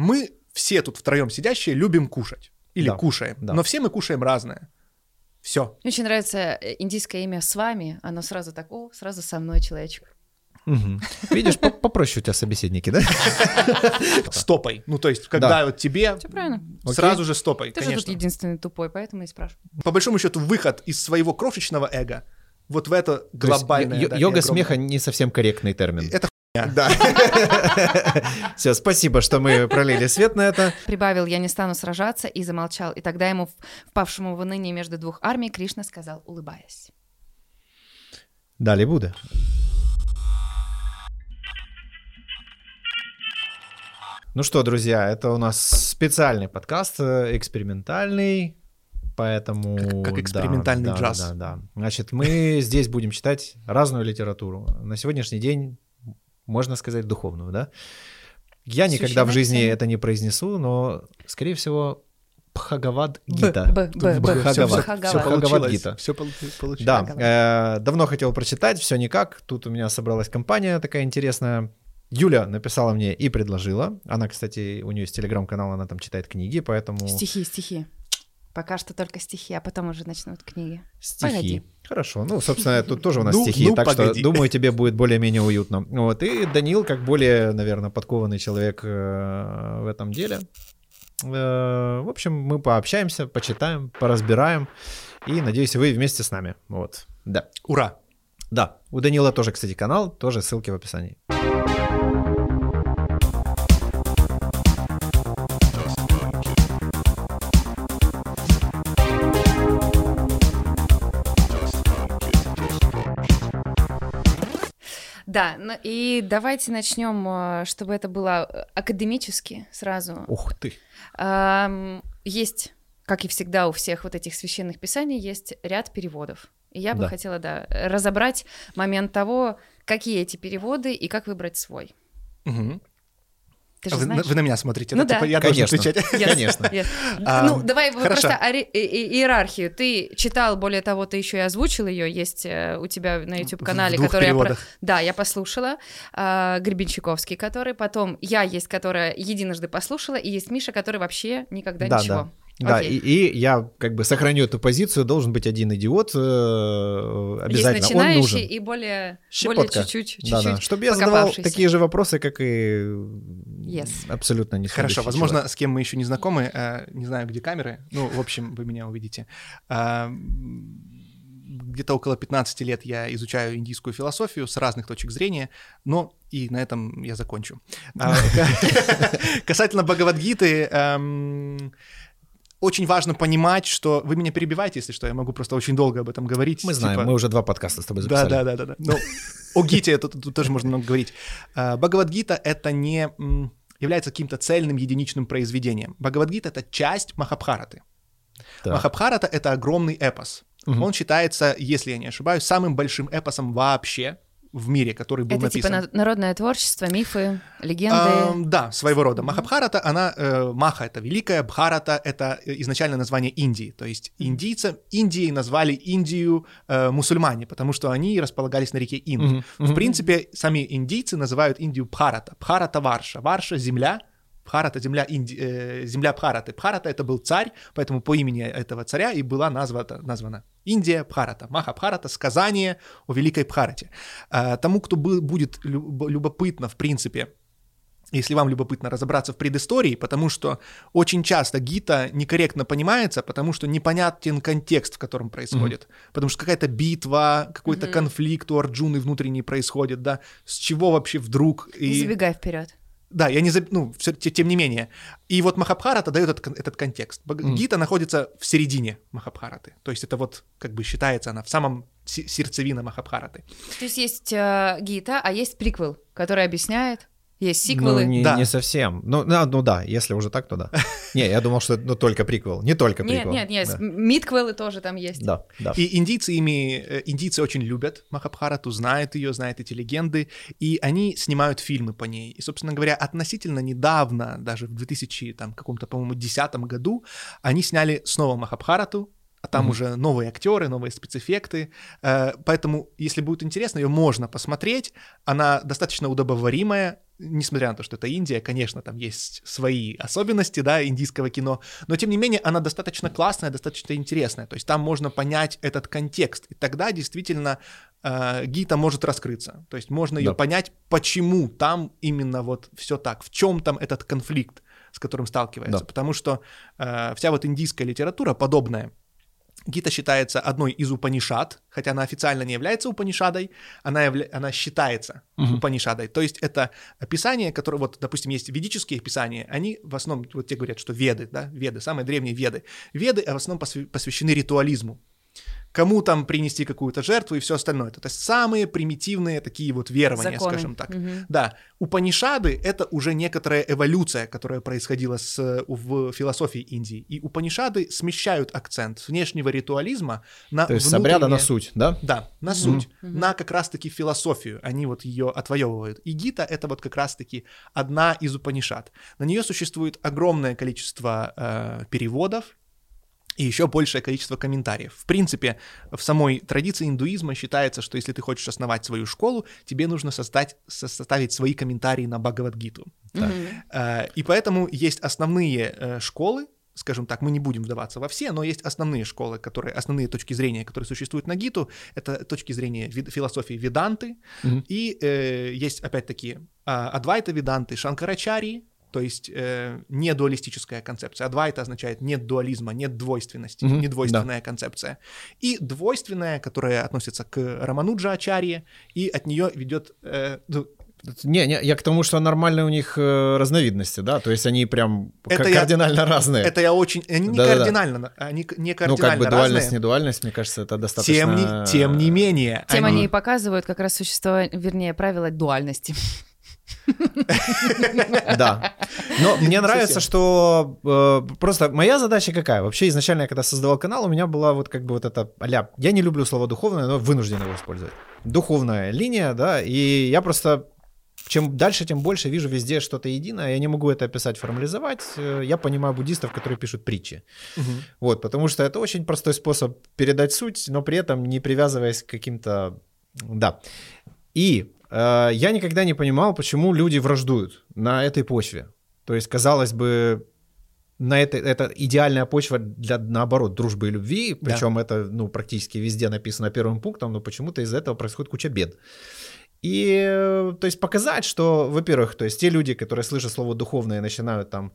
мы все тут втроем сидящие любим кушать. Или Да, кушаем. да. Но все мы кушаем разное. Все. Мне очень нравится э, индийское имя с вами. Оно сразу так, о, сразу со мной человечек. Мгм. Видишь, по- попроще у тебя собеседники, да? Стопой. Ну, то есть, когда Да. вот тебе Все правильно. сразу же стопой, Ты же тут единственный тупой, поэтому и спрашиваю. По большому счету, выход из своего крошечного эго вот в это глобальное. да, йога смеха не совсем корректный термин. Это. Да. Все, спасибо, что мы пролили свет на это. Прибавил, я не стану сражаться, и замолчал. И тогда ему, впавшему в уныние между двух армий, Кришна сказал, улыбаясь. Далее Будда. Ну что, друзья, это у нас специальный подкаст, э, экспериментальный, поэтому... Как- как да, экспериментальный да, джаз. Да, да. Значит, мы здесь будем читать разную литературу. На сегодняшний день, можно сказать, духовную, да? Я никогда в жизни это не произнесу, но, скорее всего, Бхагавад Гита. Б, Б, Б, Бхагавад. Бхагавад-гита. Все получилось. Да, э, давно хотел прочитать, все никак. Тут у меня собралась компания такая интересная. Юля написала мне и предложила. Она, кстати, у нее есть телеграм-канал, она там читает книги, поэтому Стихи, стихи. Пока что только стихи, а потом уже начнут книги. стихи. Погоди. Хорошо. Ну, собственно, тут тоже у нас Ну, стихи, ну, так погоди. что, думаю, тебе будет более-менее уютно. Вот. И Данил, как более, наверное, подкованный человек э, в этом деле. э, В общем, мы пообщаемся, почитаем, поразбираем. И, надеюсь, вы вместе с нами. Вот. Да. Ура. Да, у Данила тоже, кстати, канал, тоже ссылки в описании. Да, ну и давайте начнем, э, чтобы это было э, академически сразу. Ух ты. Есть, как и всегда у всех вот этих священных писаний, есть ряд переводов. И я бы Да. хотела, да, разобрать момент того, какие эти переводы и как выбрать свой. Мгм. Ты же Вы, на- знаешь? вы на меня смотрите, Ну да? да. Типа я должен Конечно. отвечать. Yes, Конечно. yes. А, ну, давай хорошо. просто ори- и- и- иерархию. Ты читал, более того, ты еще и озвучил ее, есть э, у тебя на YouTube-канале, В двух который я... про- переводах. Да, я послушала. а, Гребенщиковский, который потом... Я есть, которая единожды послушала, и есть Миша, который вообще никогда Да, ничего. да. Да, и, и я как бы сохраню эту позицию, должен быть один идиот, э, обязательно, Есть он начинающий нужен. и более, более Щепотка. чуть-чуть, Да, да. Чтобы я задавал такие же вопросы, как и Yes. абсолютно не Хорошо, возможно, человек. с кем мы еще не знакомы, э, не знаю, где камеры. Ну, в общем, вы меня увидите. М, Где-то около 15 лет я изучаю индийскую философию с разных точек зрения, но и на этом я закончу. А, Касательно Бхагавадгиты, эм, очень важно понимать, что вы меня перебиваете, если что, я могу просто очень долго об этом говорить. Мы знаем, типа- мы уже два подкаста с тобой да, записали. да, да, да, да. Ну, о Гите тут, тоже можно много говорить. А, Бхагавадгита — это не является каким-то цельным единичным произведением. Бхагавадгита — это часть Махабхараты. Так. Махабхарата — это огромный эпос. Он считается, если я не ошибаюсь, самым большим эпосом вообще в мире, который был Это типа написан. на- народное творчество, мифы, легенды. Ам, да, своего рода. Махабхарата, она, э, Маха — это великая, Бхарата — это э, изначально название Индии. То есть индийцы, Индией назвали Индию э, мусульмане, потому что они располагались на реке Инд. Мгм, В мгм. принципе, сами индийцы называют Индию Бхарата. Бхарата Варша. Варша — земля, Бхарата — земля, Инди... э, земля Бхараты. Бхарата — это был царь, поэтому по имени этого царя и была названа, названа Индия Бхарата. Маха Бхарата — сказание о великой Бхарате. А, тому, кто будет люб- любопытно, в принципе, если вам любопытно разобраться в предыстории, потому что очень часто гита некорректно понимается, потому что непонятен контекст, в котором происходит. Потому что какая-то битва, какой-то Мгм. конфликт у Арджуны внутренний происходит, да, с чего вообще вдруг... Не И... забегай вперед. Да, я не заб... ну, те- тем не менее. И вот Махабхарата дает этот, этот контекст. Мгм. Гита находится в середине Махабхараты. То есть это вот, как бы считается она в самом се- сердцевина Махабхараты. То есть есть э, гита, а есть приквел, который объясняет. Есть сиквелы. Ну, не, Да. не совсем. Ну, да, ну да, если уже так, то да. Не, я думал, что это ну, только приквел. Не только Нет, приквел. нет, нет, Да. мидквелы тоже там есть. Да, да. И индийцы ими, э, индийцы очень любят Махабхарату, знают ее, знают эти легенды, и они снимают фильмы по ней. И, собственно говоря, относительно недавно, даже в 2000, там, каком-то, по-моему, 2010 году, они сняли снова Махабхарату, а там Мгм. уже новые актеры, новые спецэффекты. Э, Поэтому, если будет интересно, ее можно посмотреть. Она достаточно удобоваримая. Несмотря на то, что это Индия, конечно, там есть свои особенности, да, индийского кино, но тем не менее она достаточно классная, достаточно интересная, то есть там можно понять этот контекст, и тогда действительно э, Гита может раскрыться, то есть можно ее Да. понять, почему там именно вот все так, в чем там этот конфликт, с которым сталкивается, Да. потому что э, вся вот индийская литература подобная, Гита считается одной из Упанишад, хотя она официально не является Упанишадой, она, явля... она считается Мгм. Упанишадой. То есть это описания, которые, вот, допустим, есть ведические писания, они в основном, вот те говорят, что веды, да, веды, самые древние веды. Веды в основном посвя- посвящены ритуализму. Кому там принести какую-то жертву и все остальное. То есть самые примитивные такие вот верования, Законы. скажем так. Мгм. Да, Упанишады — это уже некоторая эволюция, которая происходила с, в философии Индии. И Упанишады смещают акцент с внешнего ритуализма на То есть с обряда на внутреннее- суть, да? Да, на Мгм. суть, Мгм. на как раз-таки философию. Они вот ее отвоевывают. И Гита — это вот как раз-таки одна из Упанишад. На нее существует огромное количество э, переводов, и еще большее количество комментариев. В принципе, в самой традиции индуизма считается, что если ты хочешь основать свою школу, тебе нужно создать, со- составить свои комментарии на Бхагавадгиту. Мгм. Э, И поэтому есть основные э, школы, скажем так, мы не будем вдаваться во все, но есть основные школы, которые, основные точки зрения, которые существуют на Гиту, это точки зрения вид- философии Веданты, Мгм. и э, есть опять-таки а, Адвайта Веданты, Шанкарачари, то есть э, не дуалистическая концепция. Адвайта означает нет дуализма, нет двойственности, Мгм, недвойственная концепция. И двойственная, которая относится к Рамануджа Ачарье, и от нее ведет э, ну, Не, не, я к тому, что нормальные у них э, разновидности, да, то есть они прям Это я- кардинально разные. Это я очень... Они не Да-да-да. кардинально, они к- не ну, кардинально как бы разные. дуальность, не дуальность, мне кажется, это достаточно... Тем не, тем не менее. Тем они- они и показывают как раз существование, вернее, правила дуальности. Да. Но мне нравится, что э, просто моя задача какая? Вообще изначально, когда создавал канал, у меня была вот как бы вот эта а я не люблю слово духовное, но вынужден его использовать. Духовная линия, да, и я просто чем дальше, тем больше вижу везде что-то единое. Я не могу это описать, формализовать. Э, Я понимаю буддистов, которые пишут притчи. Мгм. Вот, потому что это очень простой способ передать суть, но при этом не привязываясь к каким-то... Да. И я никогда не понимал, почему люди враждуют на этой почве. То есть, казалось бы, на это, это идеальная почва для, наоборот, дружбы и любви, Да. причем это, ну, практически везде написано первым пунктом, но почему-то из-за этого происходит куча бед. И, э, то есть, показать, что, во-первых, то есть, те люди, которые слышат слово «духовное» начинают там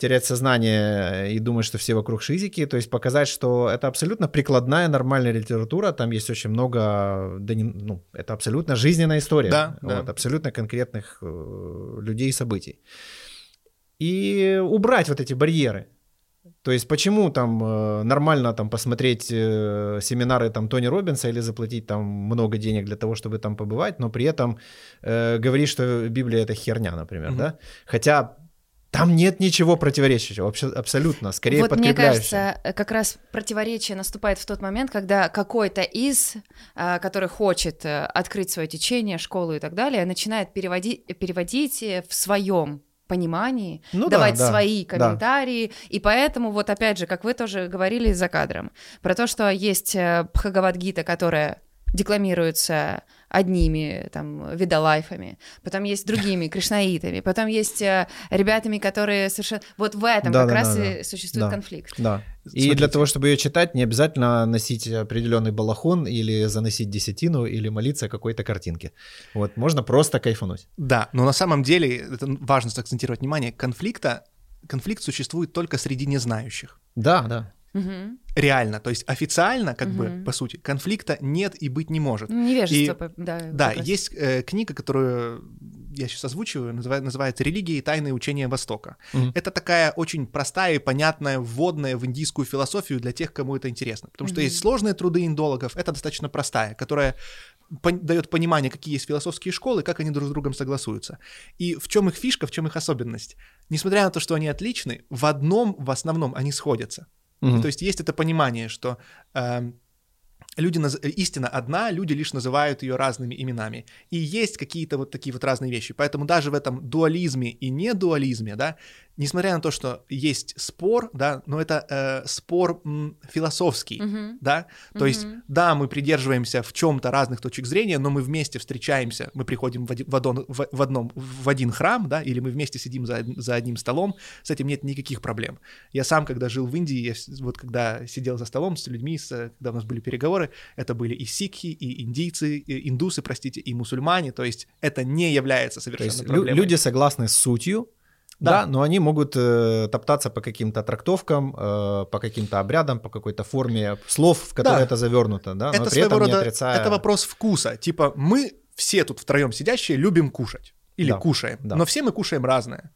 терять сознание и думать, что все вокруг шизики, то есть показать, что это абсолютно прикладная нормальная литература, там есть очень много, да не- ну, это абсолютно жизненная история, Да, да. вот, абсолютно конкретных э, людей и событий. И убрать вот эти барьеры. То есть почему там э, нормально там посмотреть э, семинары там Тони Робинса или заплатить там много денег для того, чтобы там побывать, но при этом э, говорить, что Библия это херня, например, Мгм. да? Хотя там нет ничего противоречащего, вообще абсолютно, скорее вот мне кажется, э, как раз противоречие наступает в тот момент, когда какой-то из, а, который хочет э, открыть свое течение, школу и так далее, начинает переводить, переводить э, в своем понимании, Ну да, давать да, свои да. комментарии, и поэтому вот опять же, как вы тоже говорили за кадром, про то, что есть Бхагавадгита, которая декламируется одними там видолайфами, потом есть другими кришнаитами, потом есть э, ребятами, которые совершенно... Вот в этом Да, как да, раз да, и да. существует Да. конфликт. Да. И Смотрите. для того, чтобы ее читать, не обязательно носить определенный балахон или заносить десятину или молиться какой-то картинке. Вот, можно просто кайфануть. Да, но на самом деле, это важно акцентировать внимание, конфликта, конфликт существует только среди незнающих. Да, да. Мгм. Реально, то есть официально, как бы, Мгм. по сути, конфликта нет и быть не может. Невежество, И- да. Да, раз. есть э, книга, которую я сейчас озвучиваю, называется, называется «Религия и тайные учения Востока». Мгм. Это такая очень простая и понятная вводная в индийскую философию для тех, кому это интересно. Потому что Мгм. есть сложные труды индологов, это достаточно простая, которая дает понимание, какие есть философские школы, как они друг с другом согласуются. И в чем их фишка, в чем их особенность. Несмотря на то, что они отличны, в одном, в основном, они сходятся. То есть есть это понимание, что эм, люди наз- истина одна, люди лишь называют ее разными именами. И есть какие-то вот такие вот разные вещи. Поэтому даже в этом дуализме и недуализме, да, несмотря на то, что есть спор, да, но это э, спор м, философский, Мгм. да, то есть, Мгм. да, мы придерживаемся в чем-то разных точек зрения, но мы вместе встречаемся, мы приходим в, оди- в, одон- в- в одном, в один храм, да, или мы вместе сидим за, за одним столом, с этим нет никаких проблем. Я сам, когда жил в Индии, я вот когда сидел за столом с людьми, с, когда у нас были переговоры, это были и сикхи, и индийцы, и индусы, простите, и мусульмане, то есть это не является То совершенно есть лю- проблемой. люди согласны с сутью, да, Да. но они могут э, топтаться по каким-то трактовкам, э, по каким-то обрядам, по какой-то форме слов, в которые Да. это завернуто, да, но это при этом не рода, отрицая... это вопрос вкуса. Типа мы все тут втроем сидящие любим кушать или Да, кушаем, да. но все мы кушаем разное.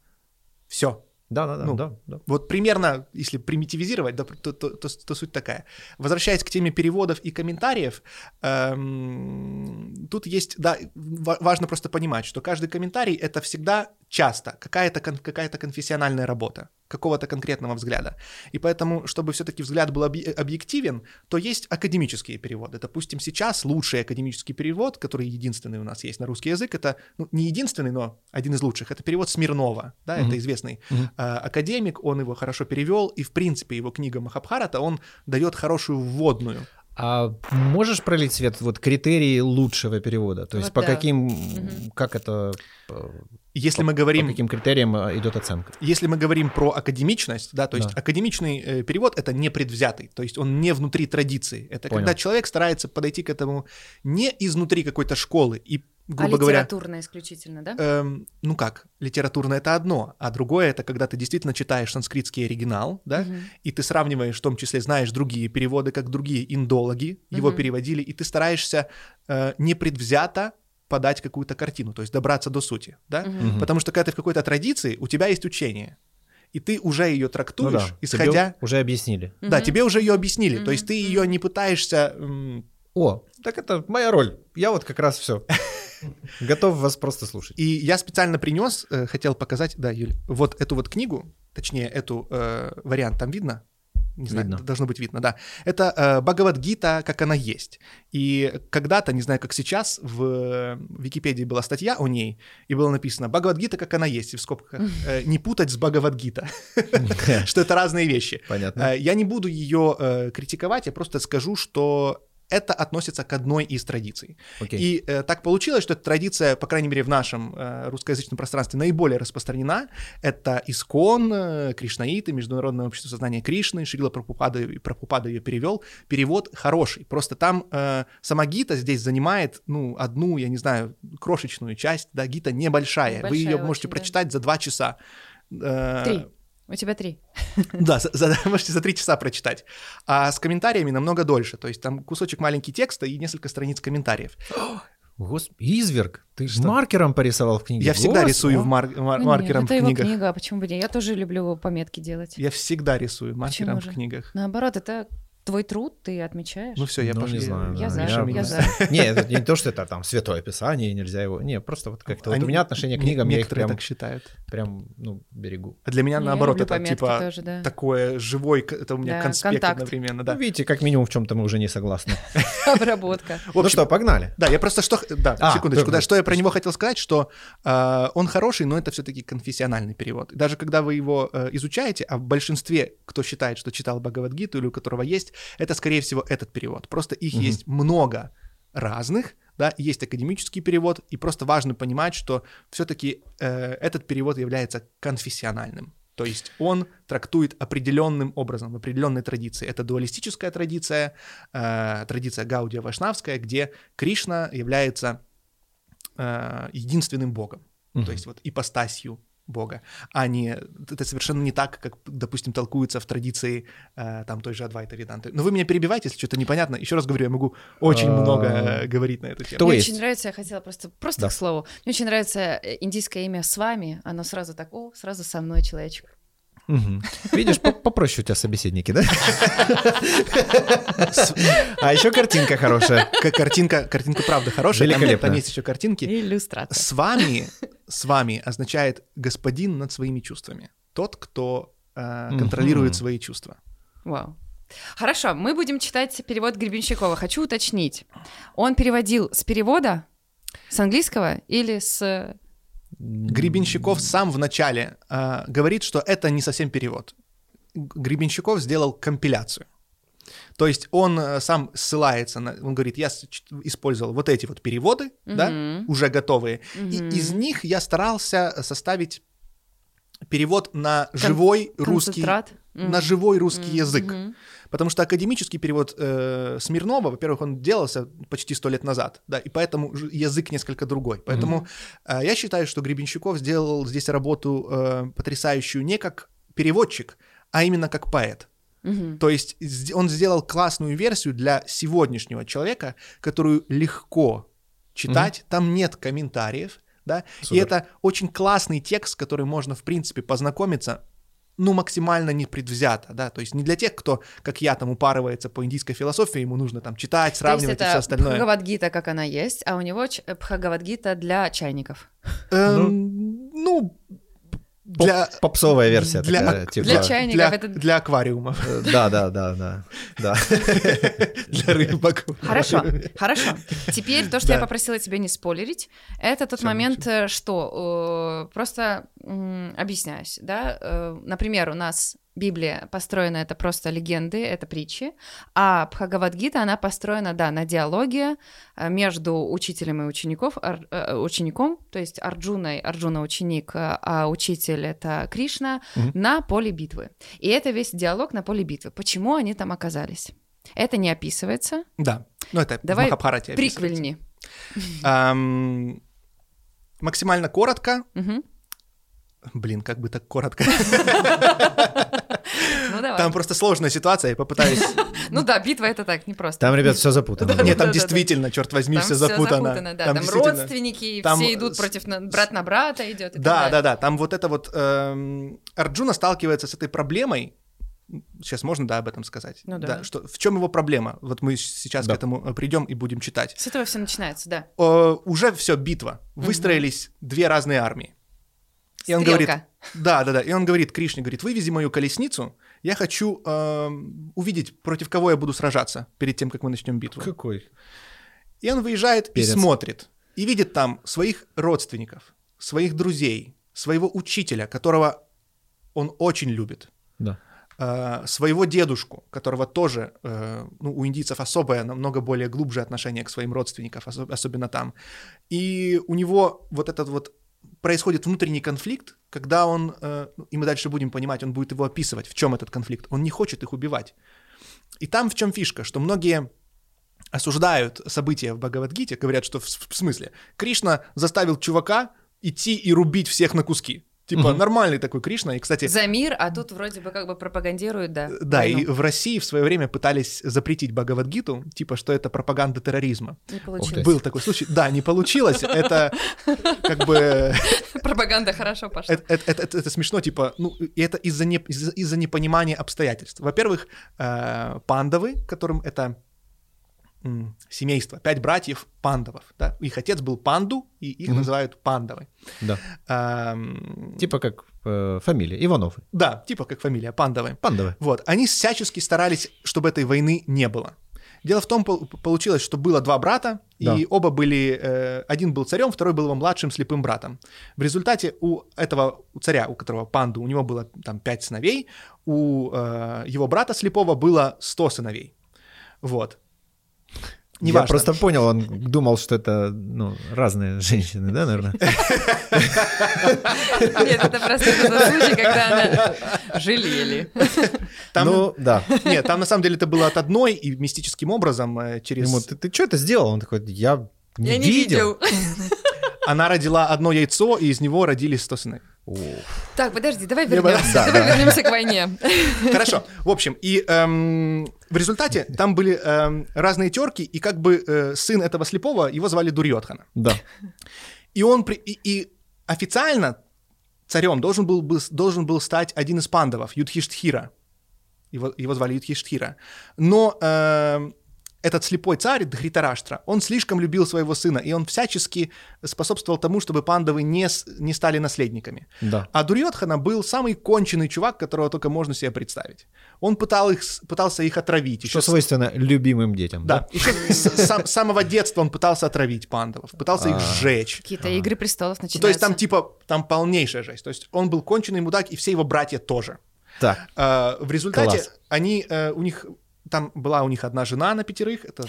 Все. Да, да, да, Ну, да, да. Вот примерно, если примитивизировать, да, то, то- то- то суть такая. Возвращаясь к теме переводов и комментариев, эм, тут есть, да, ва- важно просто понимать, что каждый комментарий это всегда часто какая-то какая-то конфессиональная работа какого-то конкретного взгляда. И поэтому, чтобы все-таки взгляд был объ- объективен, то есть академические переводы. Допустим, сейчас лучший академический перевод, который единственный у нас есть на русский язык, это ну, не единственный, но один из лучших. Это перевод Смирнова, да, Мгм. это известный Мгм. э, академик, он его хорошо перевел, и в принципе его книга Махабхарата, он дает хорошую вводную. А можешь пролить свет вот критерии лучшего перевода? То есть Вот по да. каким, Мгм. как это, э, Если по, мы говорим, по каким критериям э, идет оценка? если мы говорим про академичность, да, то есть Да. академичный э, перевод это не предвзятый, то есть он не внутри традиции. Это Понял. когда человек старается подойти к этому не изнутри какой-то школы и, А грубо говоря, литературно исключительно, да? эм, ну как, литературно это одно, а другое это когда ты действительно читаешь санскритский оригинал, да, Мгм. и ты сравниваешь, в том числе знаешь другие переводы, как другие индологи его переводили, и ты стараешься э, непредвзято подать какую-то картину, то есть добраться до сути, да? Мгм. Потому что когда ты в какой-то традиции, у тебя есть учение, и ты уже ее Ну трактуешь, да, тебе исходя... уже объяснили. Да, Мгм. тебе уже ее объяснили, то есть ты ее не пытаешься... О, так это моя роль. Я вот как раз все. Готов вас просто слушать. И я специально принес, э, хотел показать, да, Юль, вот эту вот книгу, точнее, эту э, вариант там видно? Не знаю, Видно. должно быть видно, да. Это э, Бхагавадгита, как она есть. И когда-то, не знаю, как сейчас, в э, Википедии была статья о ней, и было написано «Бхагавадгита, как она есть», и в скобках э, «не путать с Бхагавадгита», что это разные вещи. Понятно. Э, Я не буду ее э, критиковать, я просто скажу, что это относится к одной из традиций. Окей. И э, так получилось, что эта традиция, по крайней мере, в нашем э, русскоязычном пространстве наиболее распространена. Это Искон, э, Кришнаиты, Международное общество сознания Кришны, Шрила Прабхупада, Прабхупада ее перевел. Перевод хороший. Просто там э, сама гита здесь занимает, ну, одну, я не знаю, крошечную часть, да, гита небольшая. Вы ее Небольшая можете очень, да. прочитать за два часа. Э, Три. У тебя три. да, за, за- можете за три часа прочитать. А с комментариями намного дольше. То есть там кусочек маленький текста и несколько страниц комментариев. Гос... Изверг, ты Что? маркером порисовал в книге. Я всегда Гос- рисую в мар- мар- Ну, маркером нет, это в его книгах. книга, а почему бы нет? Я тоже люблю пометки делать. Я всегда рисую маркером Почему в же? книгах. Наоборот, это твой труд, ты отмечаешь. Ну все, я Ну, пошел. не знаю, Я да, за, я- я за. Не, это не то, что это там святое писание, нельзя его... Не, просто вот как-то... Вот у меня отношение к книгам, я их прям, так считают. прям, ну, берегу. А для меня наоборот это типа тоже, да. такое живой, это у меня Да, конспект контакт. одновременно, да. Ну, видите, как минимум в чем-то мы уже не согласны. Обработка. В Ну общем, что, погнали. Да, я просто что... Да, А, секундочку, да, что я про него хотел сказать, что э, он хороший, но это все-таки конфессиональный перевод. Даже когда вы его э, изучаете, а в большинстве, кто считает, что читал Бхагавадгиту или у которого есть, это, скорее всего, этот перевод. Просто их Мгм. есть много разных, да, есть академический перевод, и просто важно понимать, что все-таки этот перевод является конфессиональным. То есть он трактует определенным образом, в определенной традиции. Это дуалистическая традиция, э, традиция Гаудия Вашнавская, где Кришна является э, единственным богом, Мгм. то есть вот ипостасью бога, а не это совершенно не так, как, допустим, толкуется в традиции э, там той же Адвайта Веданты. Но вы меня перебиваете, если что-то непонятно. Еще раз говорю, я могу очень А, много э, говорить на эту тему. То Мне есть- очень нравится, я хотела просто, просто Да. к слову, мне очень нравится э, индийское имя с вами, оно сразу так, о, сразу со мной человечек. Мгм. Видишь, по- попроще у тебя собеседники, да? А еще картинка хорошая. Картинка, картинка правда хорошая. Великолепно. там есть еще картинки. Иллюстрация. С вами, с вами означает господин над своими чувствами. Тот, кто э, контролирует свои чувства. Вау. Хорошо, мы будем читать перевод Гребенщикова. Хочу уточнить. Он переводил с перевода, с английского или с Гребенщиков сам в начале э, говорит, что это не совсем перевод. Гребенщиков сделал компиляцию. То есть он э, сам ссылается на, он говорит, я использовал вот эти вот переводы, да, Мгм. уже готовые, и Мгм. из них я старался составить перевод на живой русский. Мгм. на живой русский Мгм. язык. Мгм. Потому что академический перевод э, Смирнова, во-первых, он делался почти сто лет назад, да, и поэтому язык несколько другой. Поэтому э, я считаю, что Гребенщиков сделал здесь работу э, потрясающую не как переводчик, а именно как поэт. Мгм. То есть он сделал классную версию для сегодняшнего человека, которую легко читать, там нет комментариев, да, и Супер. это очень классный текст, с которым можно, в принципе, познакомиться, ну, максимально непредвзято, да, то есть не для тех, кто, как я, там, упарывается по индийской философии, ему нужно там читать, То есть сравнивать и все остальное. Бхагавадгита, как она есть, а у него ч- Бхагавадгита для чайников. Эм, ну, для... Попсовая версия для- такая, типа. для чайников для, это- для аквариумов, Э, Да, да, да, да. Да. для рыбок. Хорошо, хорошо. Теперь то, что я попросила тебя не спойлерить, это тот момент, э, что э, просто м, объясняюсь, да. э, Например, у нас Библия построена это просто легенды, это притчи, а Бхагавадгита она построена, да, на диалоге э, между учителем и учеников, ар- э, учеником, то есть Арджуной, Арджуна ученик, э, а учитель это Кришна Мгм. на поле битвы. И это весь диалог на поле битвы. Почему они там оказались? Это не описывается. Да, ну это Давай в Махабхарате. Приквельни. Максимально коротко. Мгм. Блин, как бы так коротко. Ну давай. Там просто сложная ситуация, я попытаюсь... Ну да, битва это так, не просто. Там, ребят, все запутано. Да. Нет, там да, да. действительно, черт возьми, все запутано. да. Там, родственники, все идут против брат на брата идет. Да, да, да, там вот это вот... эм, Арджуна сталкивается с этой проблемой, сейчас можно, да, об этом сказать? Ну да. что, в чем его проблема? Вот мы сейчас Да. к этому э, придем и будем читать. С этого все начинается, да. Э, уже все, битва. Выстроились две разные армии. И он говорит. Да, да, да. И он говорит Кришне, говорит, вывези мою колесницу, я хочу эм, увидеть, против кого я буду сражаться перед тем, как мы начнем битву. Какой? И он выезжает Перец. и смотрит, и видит там своих родственников, своих друзей, своего учителя, которого он очень любит, Да. э, своего дедушку, которого тоже, э, ну, у индийцев особое, намного более глубже отношение к своим родственникам, осо- особенно там. И у него вот этот вот происходит внутренний конфликт, когда он, э, ну, и мы дальше будем понимать, он будет его описывать, в чем этот конфликт. Он не хочет их убивать. И там в чем фишка, что многие осуждают события в Бхагавадгите, говорят, что в, в смысле, Кришна заставил чувака идти и рубить всех на куски. Типа Мгм. нормальный такой Кришна. И, кстати, За мир, а тут вроде бы как бы пропагандируют, да. да, войну. и в России в свое время пытались запретить Бхагавадгиту, типа, что это пропаганда терроризма. Не получилось. Был такой случай. Да, не получилось. Это как бы... Пропаганда хорошо пошла. Это, это- это- это смешно, типа, ну, это из-за не- из-за из-за непонимания обстоятельств. Во-первых, э, пандавы, которым это м, семейство, пять братьев пандавов, да, их отец был панду, и их Мгм. называют пандавы. Да. Эм, Типа как э, фамилия. Ивановы. Да, типа как фамилия, пандавы. Пандовы. Вот, они всячески старались, чтобы этой войны не было. Дело в том, пол- получилось, что было два брата, Да. и оба были, э, один был царем, второй был его младшим слепым братом. В результате у этого у царя, у которого панду, у него было там пять сыновей, у э, его брата слепого было сто сыновей. Вот. Я Неважно. просто понял, он думал, что это ну, разные женщины, да, наверное? Нет, это просто тот случай, когда она жалели. Там, Ну, да. Нет, там на самом деле это было от одной, и мистическим образом э, через... Ему, ты, что это сделал? Он такой, я не Я не видел. видел. Она родила одно яйцо, и из него родились сто сыновей. Так, подожди, давай Я вернемся. Да, Давай да. вернемся к войне. Хорошо. В общем, и эм, в результате там были эм, разные терки, и как бы э, сын этого слепого, его звали Дурьотхана. Да. И он при- и, и официально царем должен был, бы- должен был стать один из пандавов, Юдхиштхира. Его, его звали Юдхиштхира. Но эм, этот слепой царь Дхритараштра, он слишком любил своего сына, и он всячески способствовал тому, чтобы пандавы не, с- не стали наследниками. Да. А Дурьотхана был самый конченый чувак, которого только можно себе представить. Он пытал их, с- пытался их отравить. Что Еще с- свойственно любимым детям. да, еще с, с самого детства он пытался отравить пандавов, пытался их А. сжечь. Какие-то игры престолов начинаются. то есть там типа, там полнейшая жесть. То есть он был конченый мудак, и все его братья тоже. Так. А, в результате Класс. они, э, у них, там была у них одна жена на пятерых, это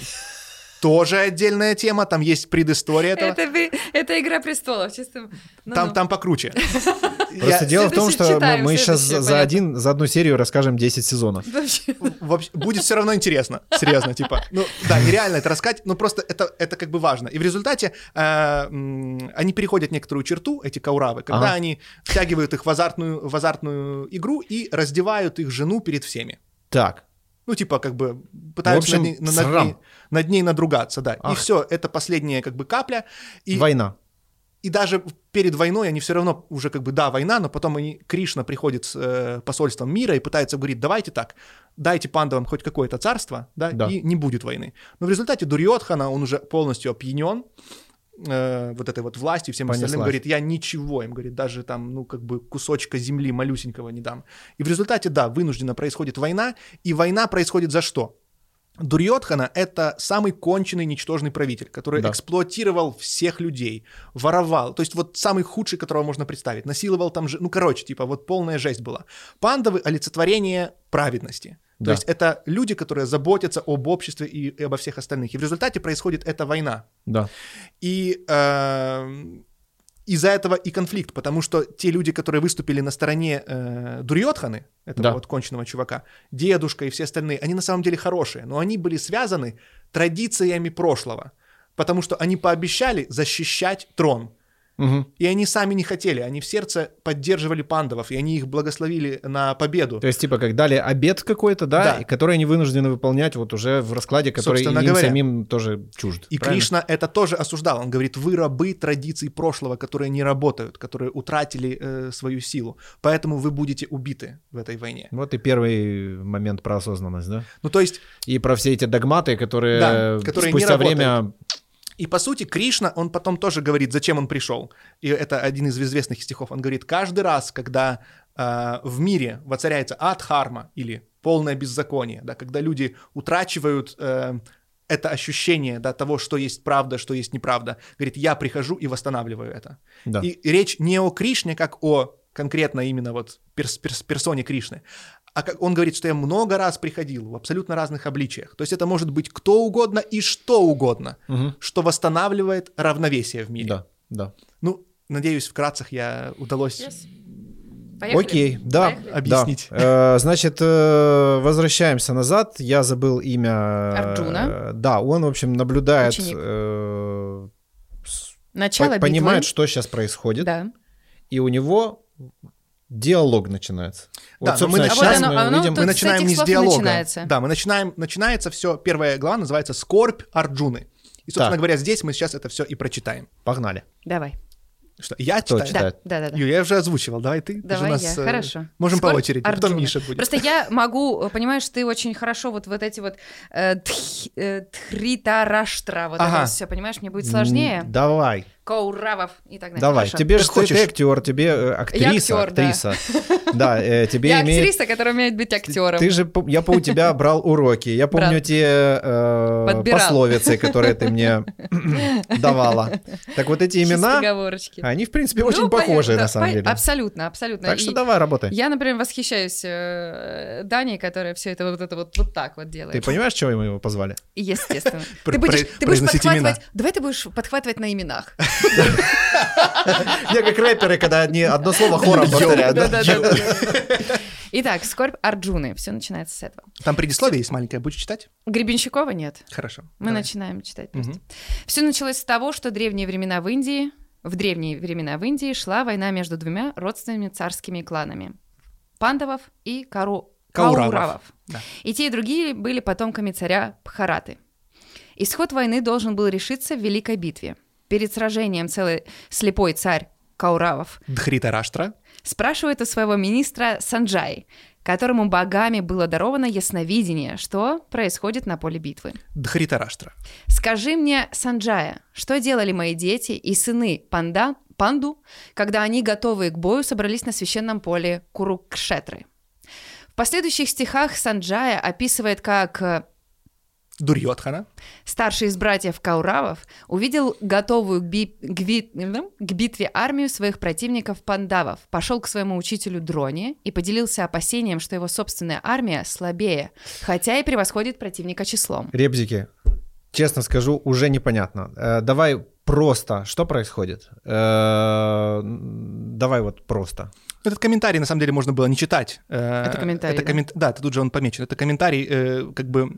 тоже отдельная тема, там есть предыстория этого. Это, вы- это игра престолов, чисто. ну, Там, ну. там покруче. Просто дело в том, что мы, сейчас за, один, за одну серию расскажем 10 сезонов. Вообще, будет все равно интересно, серьезно, типа, ну да, нереально это рассказать, но просто это, это как бы важно. И в результате э, они переходят некоторую черту, эти кауравы, когда они втягивают их в азартную, в азартную игру и раздевают их жену перед всеми. Так. Ну, типа, как бы пытаются В общем, над, ней, над ней- над ней надругаться, да. И Ах. все, это последняя как бы капля. И, Война. и даже перед войной они все равно уже как бы, да, война, но потом они, Кришна приходит с э, посольством мира и пытается говорить, давайте так, дайте пандавам хоть какое-то царство, да, Да. и не будет войны. Но в результате Дурьотхана, он уже полностью опьянен э, вот этой вот властью, всем остальным Понеслась. говорит, я ничего им, говорит, даже там, ну, как бы кусочка земли малюсенького не дам. И в результате, да, вынужденно происходит война, и война происходит за что? Дурьотхана — это самый конченый, ничтожный правитель, который Да. эксплуатировал всех людей, воровал, то есть вот самый худший, которого можно представить, насиловал там же, ну, короче, типа вот полная жесть была. Пандавы — олицетворение праведности. То Да. есть это люди, которые заботятся об обществе и, и обо всех остальных. И в результате происходит эта война. Да. И эм, из-за этого и конфликт, потому что те люди, которые выступили на стороне э, Дурьотханы, этого Да. вот конченного чувака, дедушка и все остальные, они на самом деле хорошие, но они были связаны традициями прошлого, потому что они пообещали защищать трон. Мгм. И они сами не хотели, они в сердце поддерживали пандавов, и они их благословили на победу. То есть, типа, как дали обед какой-то, да, Да. который они вынуждены выполнять вот уже в раскладе, который Собственно им говоря. самим тоже чужд. И правильно? Кришна это тоже осуждал. Он говорит, вы рабы традиций прошлого, которые не работают, которые утратили э, свою силу. Поэтому вы будете убиты в этой войне. Вот и первый момент про осознанность, да? Ну, то есть, И про все эти догматы, которые, Да, которые спустя работают. И по сути, Кришна, он потом тоже говорит, зачем он пришел. И это один из известных стихов. Он говорит, каждый раз, когда э, в мире воцаряется адхарма или полное беззаконие, да, когда люди утрачивают э, это ощущение да, того, что есть правда, что есть неправда, говорит, я прихожу и восстанавливаю это. Да. И речь не о Кришне, как о конкретно именно вот перс- перс- персоне Кришны, а как он говорит, что я много раз приходил в абсолютно разных обличиях. То есть это может быть кто угодно и что угодно, Мгм. что восстанавливает равновесие в мире. Да, да. Ну, надеюсь, вкратце я удалось Поехали? Окей, да. Поехали? объяснить. Да. Э, Значит, э, возвращаемся назад. Я забыл имя. э, Арджуна. Да, он, в общем, наблюдает, Ученик. э, Начало по- битвы. понимает, что сейчас происходит, Да. и у него диалог начинается. Да, вот, но мы сейчас А вот мы оно- оно увидим... Мы с начинаем не с диалога. начинается. Да, мы начинаем, начинается все, первая глава называется «Скорбь Арджуны». И, собственно Так. говоря, здесь мы сейчас это все и прочитаем. Погнали. Давай. Что, я Кто читаю? читает? Да, да, да. Юля, я уже озвучивал, давай ты. Ты же Давай у нас, я, э, хорошо. Можем по Скорбь очереди, потом Арджуны. Миша будет. Просто я могу, понимаешь, ты очень хорошо вот, вот эти вот э, тх- э, тхритараштра, вот Ага. это все, понимаешь, мне будет сложнее. Давай, Кауравов и так далее. давай. Хорошо. Тебе же ты, хочешь. ты актер, тебе э, актриса, актер, да. актриса. Да, э, тебе Я имеет... актриса, которая умеет быть актером. Ты же, я по у тебя брал уроки. Я помню Брал. те э, пословицы, которые ты мне давала. Так вот эти имена, они, в принципе, Ну, очень похожи, да, на самом деле. Абсолютно, абсолютно. Так что И давай, работай. Я, например, восхищаюсь э, Даней, которая все это вот это вот, вот так вот делает. Ты понимаешь, чего мы его позвали? Естественно. Ты будешь, подхватывать. имена. Давай ты будешь подхватывать на именах. Я как рэперы, когда одни одно слово хором повторяют. Итак, скорбь Арджуны. Все начинается с этого. Там предисловие есть маленькое, будешь читать? Гребенщикова нет. Хорошо. Мы давай. начинаем читать просто. Все началось с того, что древние времена в Индии, в древние времена в Индии шла война между двумя родственными царскими кланами пандавов и кару... Кауравов. кауравов. Да. И те, и другие были потомками царя Бхараты. Исход войны должен был решиться в Великой битве. Перед сражением целый слепой царь Кауравов Дхрита Раштра. спрашивает у своего министра Санджай, которому богами было даровано ясновидение, что происходит на поле битвы. Дхритараштра. Скажи мне, Санджая, что делали мои дети и сыны панда, панду, когда они, готовые к бою, собрались на священном поле Курукшетры? В последующих стихах Санджая описывает, как э, Дурьотхана. старший из братьев Кауравов увидел готовую к, би- к к битве армию своих противников пандавов, пошел к своему учителю Дроне и поделился опасением, что его собственная армия слабее, хотя и превосходит противника числом. Ребзики, честно скажу, уже непонятно. Э, давай просто, что происходит? Э, давай вот просто. Этот комментарий, на самом деле, можно было не читать. Э, Это комментарий, Это коммен- да? тут же он помечен. Это комментарий, э, как бы,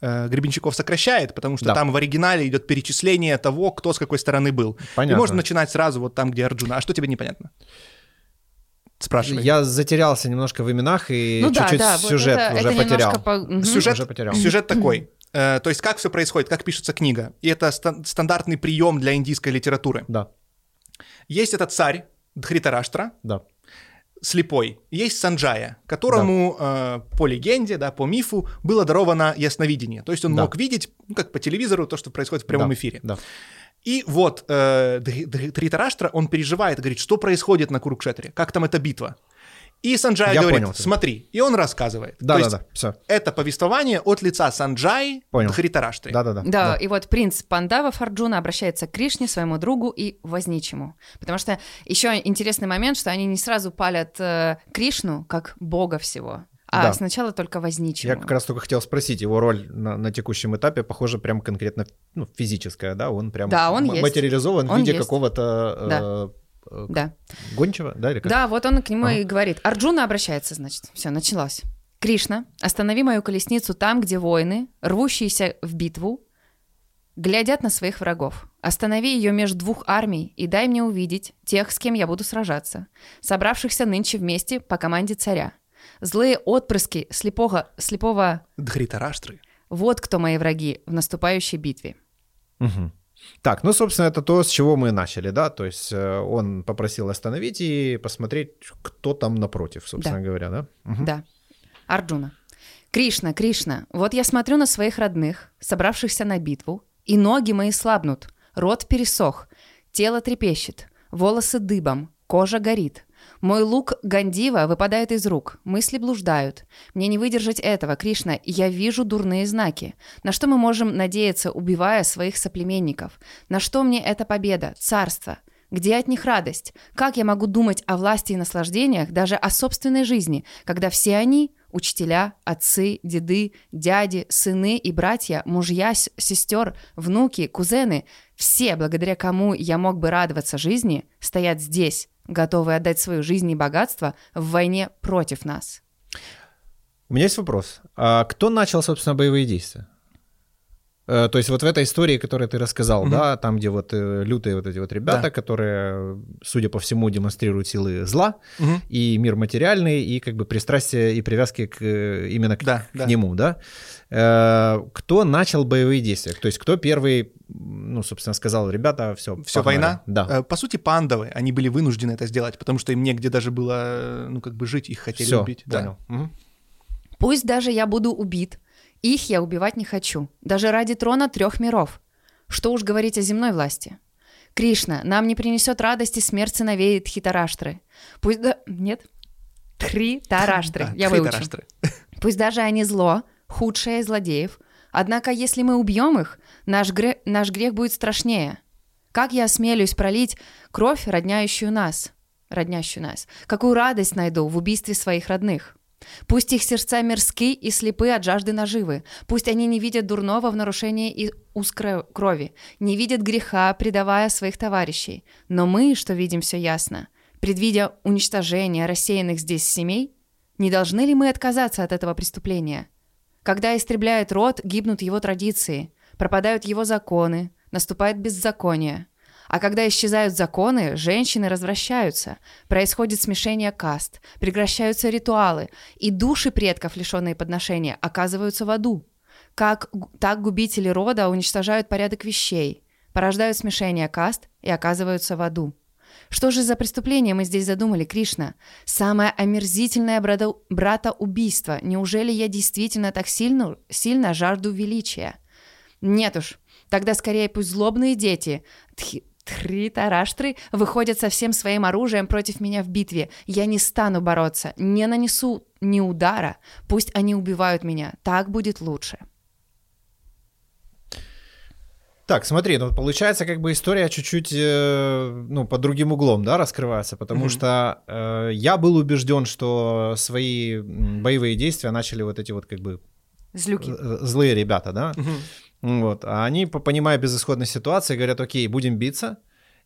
Гребенщиков сокращает, потому что Да. там в оригинале идет перечисление того, кто с какой стороны был. Понятно. И можно начинать сразу вот там, где Арджуна. А что тебе непонятно? Спрашивай. Я затерялся немножко в именах и ну чуть-чуть да, сюжет это, уже это потерял. по-. Сюжет, Уже потерял. сюжет такой. Э, то есть как все происходит, как пишется книга. И это стан- стандартный прием для индийской литературы. Да, Есть этот царь Дхритараштра, да. Слепой. Есть Санджая, которому э, по легенде, да, по мифу было даровано ясновидение. То есть он Да. мог видеть, ну, как по телевизору, то, что происходит в прямом да, эфире. Да. И вот э, Дхритараштра, он переживает, говорит, что происходит на Курукшетре, как там эта битва. И Санджая Я говорит, понял тебя. смотри, и он рассказывает. Да, То да, есть да, все. Это повествование от лица Санджаи Понял. Дхритараштры. Да, да, да. Да, и вот принц Пандавов Арджуна обращается к Кришне, своему другу и возничему. Потому что еще интересный момент, что они не сразу палят э, Кришну как бога всего, а Да. сначала только возничему. Я как раз только хотел спросить, его роль на, на текущем этапе, похоже, прям конкретно ну, физическая, да? Он прям Да, он м- есть. материализован в виде есть. какого-то э, э, Да. гончего, да? Или как? Да, вот он к нему Ага. и говорит. Арджуна обращается, значит. Все, началось. Кришна, останови мою колесницу там, где воины, рвущиеся в битву, глядят на своих врагов. Останови ее между двух армий и дай мне увидеть тех, с кем я буду сражаться, собравшихся нынче вместе по команде царя. Злые отпрыски слепого, слепого Дхритараштры. вот кто мои враги в наступающей битве. Мгм. Так, ну, собственно, это то, с чего мы начали, да, то есть э, он попросил остановить и посмотреть, кто там напротив, собственно говоря, да? Мгм. Да. Арджуна. Кришна, Кришна, вот я смотрю на своих родных, собравшихся на битву, и ноги мои слабнут, рот пересох, тело трепещет, волосы дыбом, кожа горит. Мой лук Гандива выпадает из рук, мысли блуждают. Мне не выдержать этого, Кришна, я вижу дурные знаки. На что мы можем надеяться, убивая своих соплеменников? На что мне эта победа, царство? Где от них радость? Как я могу думать о власти и наслаждениях, даже о собственной жизни, когда все они – учителя, отцы, деды, дяди, сыны и братья, мужья, сестер, внуки, кузены – все, благодаря кому я мог бы радоваться жизни, стоят здесь, готовые отдать свою жизнь и богатство в войне против нас. У меня есть вопрос. А кто начал, собственно, боевые действия? Э, То есть вот в этой истории, которую ты рассказал, Мгм. да, там, где вот э, лютые вот эти вот ребята, Да. которые, судя по всему, демонстрируют силы зла, Мгм. и мир материальный, и как бы пристрастие и привязки к, э, именно к, Да, к да. нему, да? Э, Кто начал боевые действия? То есть кто первый, ну, собственно, сказал, ребята, все, Все, война? Да. Э, По сути, пандавы, они были вынуждены это сделать, потому что им негде даже было, э, ну, как бы жить, их хотели Все, убить. Да. понял. Мгм. Пусть даже я буду убит, их я убивать не хочу, даже ради трона трех миров. Что уж говорить о земной власти. Кришна, нам не принесет радости смерть сыновей Тхитараштры. Пусть да... Нет? Тритараштры. Да, я выучу. Дхритараштры. Пусть даже они зло, худшее из злодеев. Однако, если мы убьем их, наш, гре- наш грех будет страшнее. Как я осмелюсь пролить кровь, родняющую нас? Роднящую нас. Какую радость найду в убийстве своих родных? Пусть их сердца мерзки и слепы от жажды наживы. Пусть они не видят дурного в нарушении и уз кро- крови, не видят греха, предавая своих товарищей. Но мы, что видим все ясно, предвидя уничтожение рассеянных здесь семей, не должны ли мы отказаться от этого преступления? Когда истребляет род, гибнут его традиции, пропадают его законы, наступает беззаконие. А когда исчезают законы, женщины развращаются, происходит смешение каст, прекращаются ритуалы, и души предков, лишенные подношения, оказываются в аду. Как, так губители рода уничтожают порядок вещей, порождают смешение каст и оказываются в аду. Что же за преступление мы здесь задумали, Кришна? Самое омерзительное брата, брата убийство. Неужели я действительно так сильно, сильно жажду величия? Нет уж, тогда скорее пусть злобные дети, тхи, Тритараштры выходят со всем своим оружием против меня в битве. Я не стану бороться, не нанесу ни удара. Пусть они убивают меня, так будет лучше. Так, смотри, ну получается, как бы история чуть-чуть, э, ну, под другим углом, да, раскрывается, потому mm-hmm. что э, я был убежден, что свои боевые действия начали вот эти вот как бы Злюки. Э, злые ребята, да, mm-hmm. вот, а они, понимая безысходность ситуации, говорят, окей, будем биться,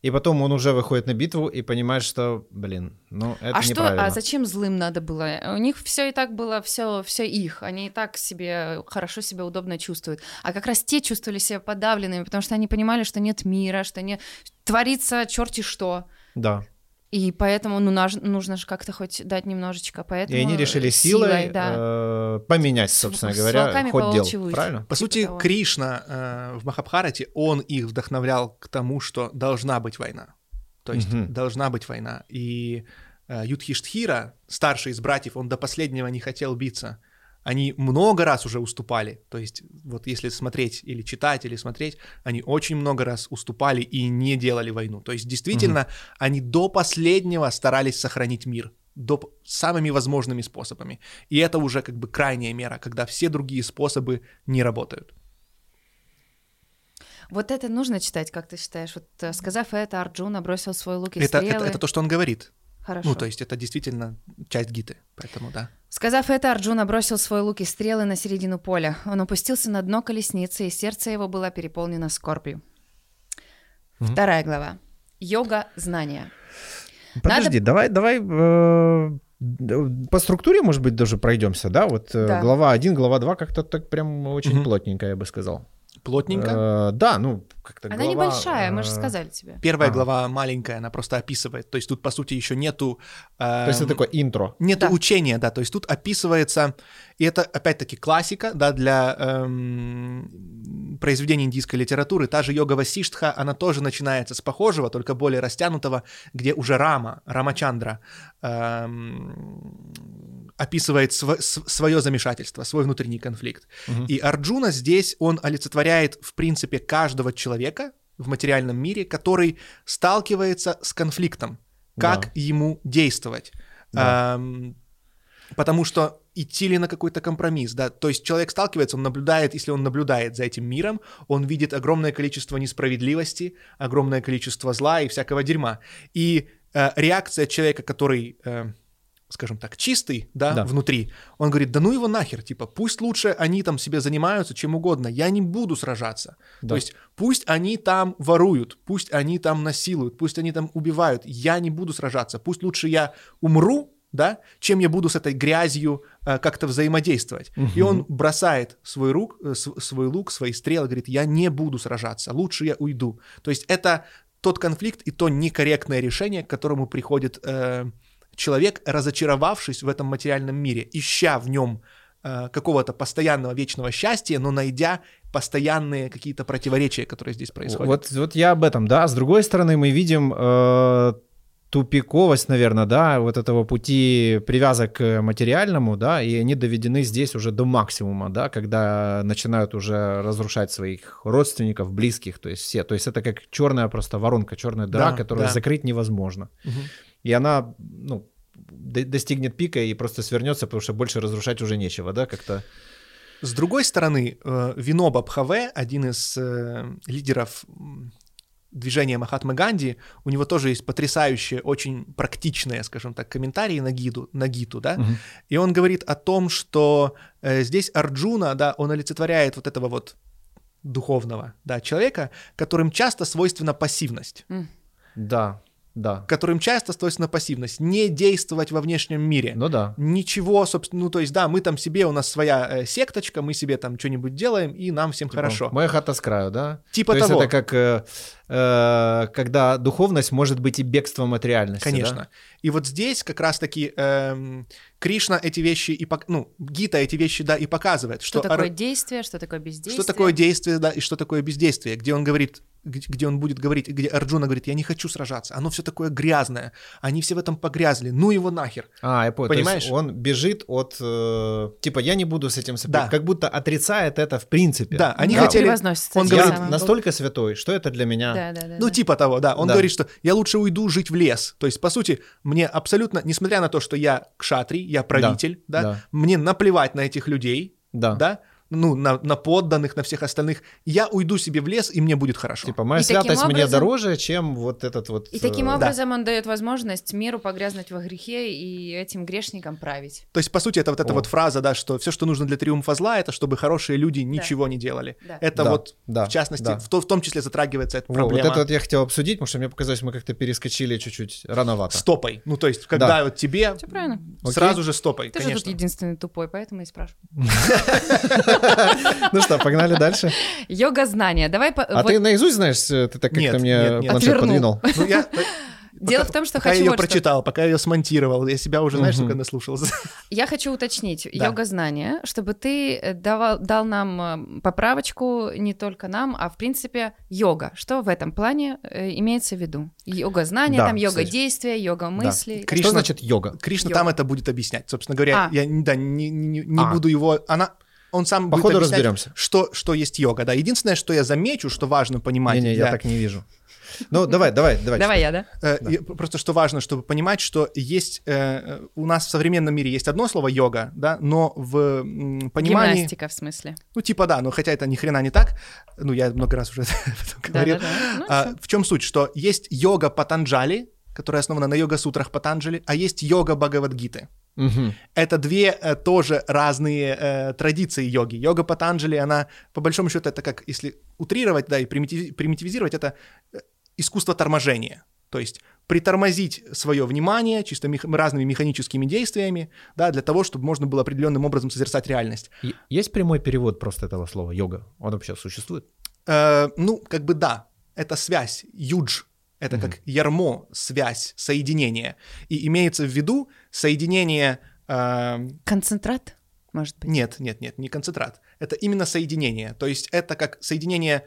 и потом он уже выходит на битву и понимает, что, блин, ну это а неправильно. Что, а зачем злым надо было? У них все и так было, все, все их. Они и так себе хорошо себя удобно чувствуют. А как раз те чувствовали себя подавленными, потому что они понимали, что нет мира, что не творится черти что. Да. И поэтому ну, нужно же как-то хоть дать немножечко. Поэтому и они решили силой, силой да. э, поменять, собственно с, говоря, с ход дел. Правильно? По сути, типа того. Кришна э, в Махабхарате, он их вдохновлял к тому, что должна быть война. То есть угу. должна быть война. И э, Юдхиштхира, старший из братьев, он до последнего не хотел биться они много раз уже уступали. То есть вот если смотреть или читать, или смотреть, они очень много раз уступали и не делали войну. То есть действительно угу. они до последнего старались сохранить мир до, самыми возможными способами. И это уже как бы крайняя мера, когда все другие способы не работают. Вот это нужно читать, как ты считаешь? Вот э, сказав это, Арджуна бросил свой лук и это, стрелы. Это, это то, что он говорит. Хорошо. Ну, то есть это действительно часть гиты, поэтому да. Сказав это, Арджуна бросил свой лук и стрелы на середину поля. Он опустился на дно колесницы, и сердце его было переполнено скорбью. Mm-hmm. Вторая глава. Йога знания. Подожди, Надо... давай, давай э, по структуре, может быть, даже пройдемся, да? Вот э, да. глава 1, глава 2 как-то так прям очень mm-hmm. плотненько, я бы сказал. Плотненько? Э, да, ну, как-то Она глава, небольшая, мы же э, сказали тебе. Первая ага. глава маленькая, она просто описывает. То есть тут, по сути, еще нету... Э, то есть это такое интро. Нету да. учения, да. То есть тут описывается... И это, опять-таки, классика, да, для эм, произведений индийской литературы. Та же йога Васиштха, она тоже начинается с похожего, только более растянутого, где уже Рама, Рамачандра эм, описывает св- свое замешательство, свой внутренний конфликт. Угу. И Арджуна здесь, он олицетворяет, в принципе, каждого человека в материальном мире, который сталкивается с конфликтом, как да. ему действовать. Да. Эм, потому что идти ли на какой-то компромисс, да, то есть человек сталкивается, он наблюдает, если он наблюдает за этим миром, он видит огромное количество несправедливости, огромное количество зла и всякого дерьма. И э, реакция человека, который э, скажем так, чистый, да, да, внутри, он говорит, да ну его нахер, типа, пусть лучше они там себе занимаются чем угодно, я не буду сражаться. Да. То есть пусть они там воруют, пусть они там насилуют, пусть они там убивают, я не буду сражаться, пусть лучше я умру, да, чем я буду с этой грязью э, как-то взаимодействовать. Угу. И он бросает свой, рук, э, свой лук, свои стрелы, говорит, я не буду сражаться, лучше я уйду. То есть это тот конфликт и то некорректное решение, к которому приходит э, человек, разочаровавшись в этом материальном мире, ища в нем э, какого-то постоянного вечного счастья, но найдя постоянные какие-то противоречия, которые здесь происходят. Вот, вот я об этом, да. С другой стороны, мы видим э, тупиковость, наверное, да, вот этого пути привязок к материальному, да, и они доведены здесь уже до максимума, да, когда начинают уже разрушать своих родственников, близких, то есть все. То есть это как черная просто воронка, черная дыра, да, которую да. закрыть невозможно. Угу и она, ну, достигнет пика и просто свернется, потому что больше разрушать уже нечего, да, как-то. С другой стороны, э, Виноба Бхаве, один из э, лидеров движения Махатмы Ганди, у него тоже есть потрясающие, очень практичные, скажем так, комментарии на, гиду, на гиту, да, угу. и он говорит о том, что э, здесь Арджуна, да, он олицетворяет вот этого вот духовного, да, человека, которым часто свойственна пассивность. Да, да. которым часто свойственна пассивность, не действовать во внешнем мире. Ну да. Ничего, собственно, ну то есть, да, мы там себе, у нас своя э, секточка, мы себе там что-нибудь делаем, и нам всем типа, хорошо. Моя хата с краю, да? Типа то того. есть это как... Э, э, когда духовность может быть и бегством от реальности. Конечно. да? И вот здесь как раз-таки эм, Кришна эти вещи и пок- ну Гита эти вещи да и показывает, Что что такое ар- действие, что такое бездействие. что такое действие да и что такое бездействие, где он говорит где он будет говорить, где Арджуна говорит, я не хочу сражаться, оно все такое грязное, они все в этом погрязли, ну его нахер. А, я понял. То есть Понимаешь? он бежит от... э, типа, я не буду с этим сопря- Да. Как будто отрицает это в принципе. Да, они Да, хотели, он Я говорит, настолько святой, что это для меня... Да, да, да. Ну, да. типа того, да. Он Да. говорит, что я лучше уйду жить в лес. То есть, по сути, мне абсолютно, несмотря на то, что я кшатри, я правитель, да, да. мне наплевать на этих людей, Да. да, ну, на, на подданных, на всех остальных. Я уйду себе в лес, и мне будет хорошо. Типа, моя И таким святость мне образом- дороже, чем вот этот вот... И таким э, образом он дает возможность миру погрязнуть во грехе и этим грешникам править. То есть, по сути, это вот эта О. вот фраза, да, что все, что нужно для триумфа зла, это чтобы хорошие люди ничего не делали. Да. Это Да, вот, да, в частности, да. в, то- в том числе затрагивается эта Во, вот проблема это вот я хотел обсудить, потому что мне показалось, мы как-то перескочили чуть-чуть рановато. стопой. Ну, то есть, когда Да. вот тебе Все правильно. сразу же стопой, Ты же тут конечно. единственный тупой, поэтому и спрашиваю. Ну что, погнали дальше? Йога знания. Давай по- А ты наизусть знаешь, э, ты так как-то мне нет, нет. планшет подвинул. Ну, Дело пока- в том, что пока хочу я ее вот что. прочитал, пока я ее смонтировал, я себя уже, знаешь, Мгм. сколько наслушался. Я хочу уточнить Да. йога знания, чтобы ты э, давал, дал нам э, поправочку не только нам, а в принципе йога. Что в этом плане имеется в виду? Йога знания, Да, там йога кстати. действия, йога мысли. Кришна- Что значит йога? Кришна Йога. там это будет объяснять. Собственно говоря, А. я да, не, не- не А. буду его... Она, он сам По будет разберемся. что, что есть йога. Да. Единственное, что я замечу, что важно понимать... Не-не, для- я так не вижу. Ну, давай, давай, давай. Давай я, да? Э, и Просто что важно, чтобы понимать, что есть э, у нас в современном мире есть одно слово йога, да, но в м, понимании, Гимнастика в смысле. ну типа да, но хотя это ни хрена не так, ну я много раз уже об этом говорил. Да-да-да. Ну, А, в чем суть, что есть йога Патанджали, которая основана на йога-сутрах Патанджали, а есть йога Бхагавадгиты. Мгм. Это две э, тоже разные э, традиции йоги. Йога Патанджали, она, по большому счету, это как, если утрировать, да, и примитив- примитивизировать, это э, искусство торможения. То есть притормозить свое внимание чисто мех- разными механическими действиями, да, для того, чтобы можно было определенным образом созерцать реальность. Есть прямой перевод просто этого слова йога? Он вообще существует? Э, ну, как бы да, это связь, юдж, это как ярмо, связь, соединение. И имеется в виду соединение... э, Концентрат, может быть. Нет, нет, нет, не концентрат. Это именно соединение. То есть это как соединение,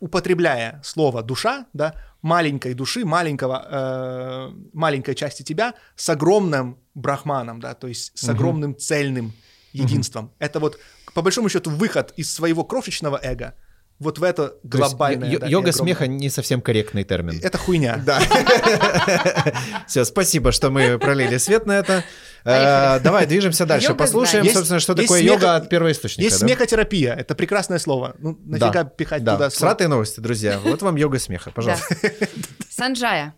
употребляя слово душа, да, маленькой души, маленького, э, маленькой части тебя с огромным брахманом, да, то есть с Мгм. огромным цельным единством. Это вот, по большому счету, выход из своего крошечного эго вот в это То есть глобальное. ё- да, йога огромное. смеха не совсем корректный термин. Это хуйня. Да. Все, спасибо, что мы пролили свет на это. Поехали. Давай, движемся дальше. Послушаем, собственно, что Есть- такое есть йога от первоисточника. Есть смехотерапия, это прекрасное слово. Ну, нафига пихать да. туда? Сратые новости, друзья. Вот вам йога смеха, пожалуйста. Санджая.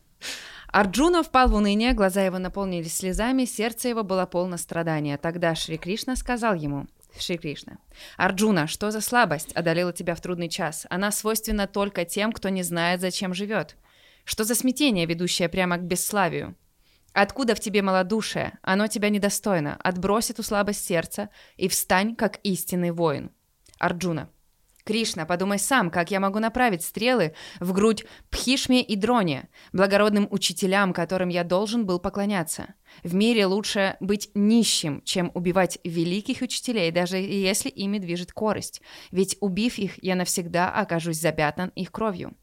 Арджуна впал в уныние, глаза его наполнились слезами, сердце его было полно страдания. Тогда Шри Кришна сказал ему, Шри Кришна, «Арджуна, что за слабость одолела тебя в трудный час? Она свойственна только тем, кто не знает, зачем живет. Что за смятение, ведущее прямо к бесславию? Откуда в тебе малодушие? Оно тебя недостойно. Отбрось эту слабость сердца и встань, как истинный воин». Арджуна. Кришна, подумай сам, как я могу направить стрелы в грудь Пхишме и Дроне, благородным учителям, которым я должен был поклоняться. В мире лучше быть нищим, чем убивать великих учителей, даже если ими движет корость. Ведь убив их, я навсегда окажусь запятнан их кровью.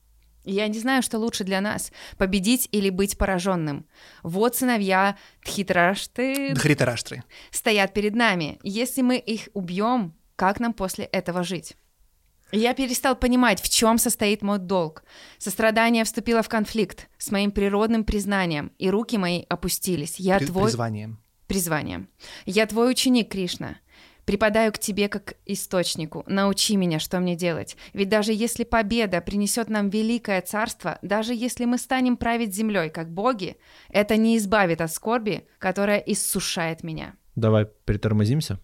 Я не знаю, что лучше для нас – победить или быть пораженным. Вот сыновья Тхитрашты Дхритараштры. стоят перед нами. Если мы их убьем, как нам после этого жить? Я перестал понимать, в чем состоит мой долг. Сострадание вступило в конфликт с моим природным признанием, и руки мои опустились. Я При- твой Призванием. призвание. Я твой ученик, Кришна. Припадаю к тебе как источнику. Научи меня, что мне делать. Ведь даже если победа принесет нам великое царство, даже если мы станем править землей, как боги, это не избавит от скорби, которая иссушает меня. Давай притормозимся.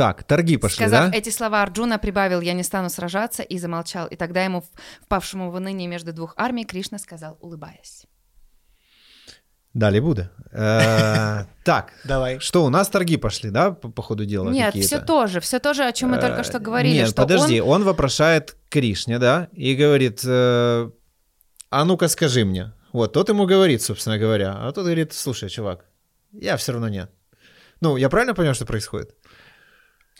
Так, торги пошли, Сказав да? эти слова, Арджуна прибавил «Я не стану сражаться» и замолчал. И тогда ему, в- впавшему в уныние между двух армий, Кришна сказал, улыбаясь. Далее буду. Э, Так, Давай. что, у нас торги пошли, да, по, ходу дела Нет, все то же, все то же, о чем мы только что Э, говорили. Нет, подожди, он- он... вопрошает Кришне, да, и говорит, э, а ну-ка скажи мне. Вот, тот ему говорит, собственно говоря, а тот говорит, слушай, чувак, я все равно нет. Ну, я правильно понял, что происходит?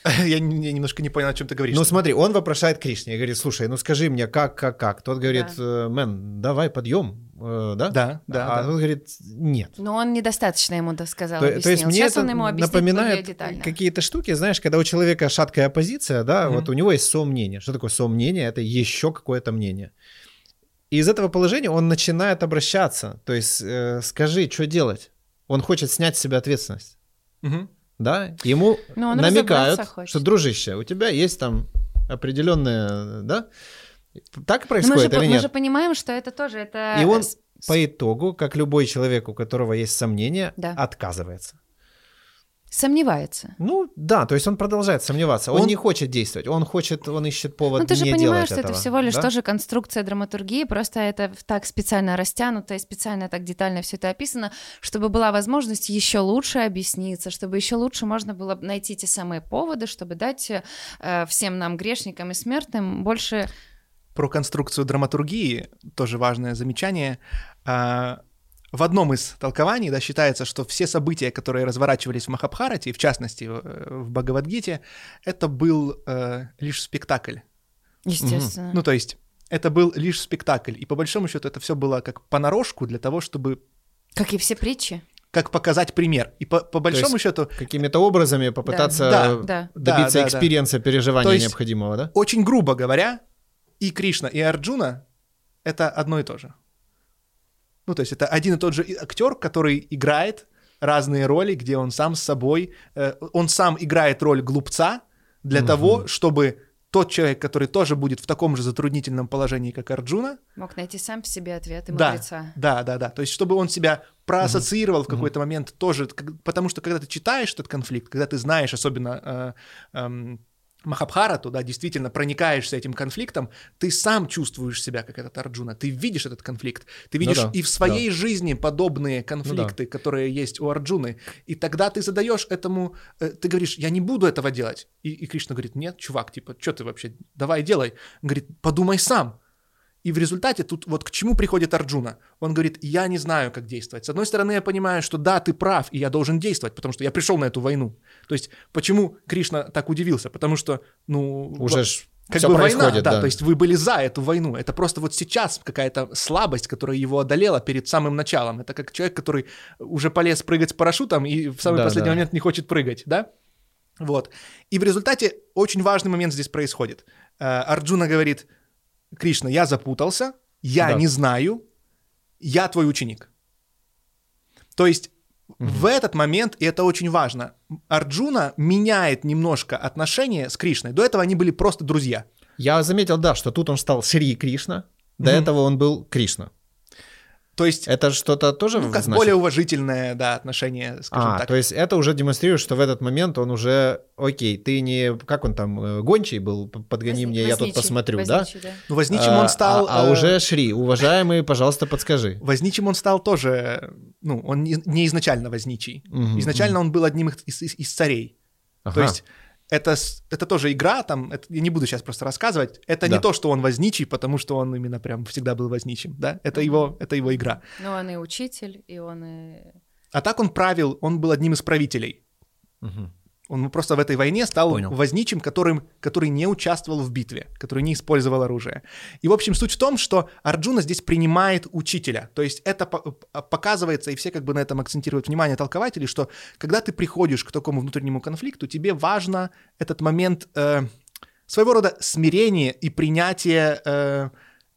Я, не- я немножко не понял, о чем ты говоришь. Ну, смотри, он вопрошает Кришне и говорит, слушай, ну скажи мне, как, как, как? Тот говорит, «Э, мэн, давай подъем, э, да? Да, да, А да. тот говорит, нет. Но он недостаточно ему досказал, То, объяснил. то есть мне Сейчас это он ему объяснит напоминает детально. какие-то штуки, знаешь, когда у человека шаткая позиция, да, Мгм. вот у него есть сомнение. Что такое сомнение? Это еще какое-то мнение. И из этого положения он начинает обращаться. То есть э, скажи, что делать? Он хочет снять с себя ответственность. Мгм. Да? Ему намекают, что, дружище, у тебя есть там определенные, да? Так Но мы, же, происходит или мы нет? же понимаем, что это тоже это И он По итогу, как любой человек, у которого есть сомнения, Да. отказывается. Сомневается. Ну да, то есть он продолжает сомневаться. Он, Он- не хочет действовать, он хочет, он ищет повод Ну, ты же не понимаешь, что это этого, всего лишь да? тоже конструкция драматургии, просто это так специально растянуто и специально так детально все это описано, чтобы была возможность еще лучше объясниться, чтобы еще лучше можно было найти те самые поводы, чтобы дать э, всем нам, грешникам и смертным, больше... Про конструкцию драматургии тоже важное замечание. А, В одном из толкований да, считается, что все события, которые разворачивались в Махабхарате, и в частности в в Бхагавадгите, это был э, лишь спектакль. Естественно. Ну, то есть это был лишь спектакль. И по большому счету это все было как понарошку для того, чтобы как и все притчи. как показать пример. И по, по большому есть счету Какими-то образами попытаться Да, да. добиться Да, да, да. experience а переживания То есть- необходимого, да? очень грубо говоря, и Кришна, и Арджуна — это одно и то же. Ну, то есть это один и тот же актер, который играет разные роли, где он сам с собой, э, он сам играет роль глупца для Мгм. того, чтобы тот человек, который тоже будет в таком же затруднительном положении, как Арджуна, Мог найти сам в себе ответ и Да. мудреца. да, да, да, то есть чтобы он себя проассоциировал в какой-то момент тоже, как- потому что когда ты читаешь этот конфликт, когда ты знаешь особенно э, эм, Махабхарату, да, действительно проникаешься этим конфликтом, ты сам чувствуешь себя как этот Арджуна, ты видишь этот конфликт, ты видишь да, и в своей жизни подобные конфликты, которые есть у Арджуны, и тогда ты задаешь этому, э, ты говоришь, я не буду этого делать, и, и Кришна говорит, нет, чувак, типа, что ты вообще, давай делай, Он говорит, подумай сам, и в результате тут вот к чему приходит Арджуна? Он говорит, я не знаю, как действовать. С одной стороны, я понимаю, что да, ты прав, и я должен действовать, потому что я пришел на эту войну. То есть, почему Кришна так удивился? Потому что, ну... Уже ж как всё бы война, да, да. то есть вы были за эту войну. Это просто вот сейчас какая-то слабость, которая его одолела перед самым началом. Это как человек, который уже полез прыгать с парашютом и в самый Да, последний да. момент не хочет прыгать, да? Вот. И в результате очень важный момент здесь происходит. Э, Арджуна говорит, Кришна, я запутался, я Да. не знаю, я твой ученик. То есть в этот момент, и это очень важно, Арджуна меняет немножко отношения с Кришной. До этого они были просто друзья. Я заметил, да, что тут он стал Шри Кришна, до Мгм. этого он был Кришна. То есть, Это что-то тоже ну, как значит? более уважительное, да, отношение, скажем А, так. то есть это уже демонстрирует, что в этот момент он уже, окей, ты не, как он там, э, гончий был, подгони мне, я тут Возничий, посмотрю, да? возничий, да? Ну, возничим А, он стал... А, а э, уже Шри, уважаемый, пожалуйста, подскажи. Возничим он стал тоже, ну, он не, не изначально возничий. Мгм, Изначально он был одним из, из- из царей. То Ага. есть это, это тоже игра, там, это- я не буду сейчас просто рассказывать. Это Да. не то, что он возничий, потому что он именно прям всегда был возничим, да? Это его, это его игра. Ну, он и учитель, и он и... А так он правил, он был одним из правителей. Мгм. Он просто в этой войне стал Понял. возничим, которым, который не участвовал в битве, который не использовал оружие. И, в общем, суть в том, что Арджуна здесь принимает учителя. То есть это п- показывается, и все как бы на этом акцентируют внимание толкователей, что когда ты приходишь к такому внутреннему конфликту, тебе важно этот момент э, своего рода смирения и принятия э,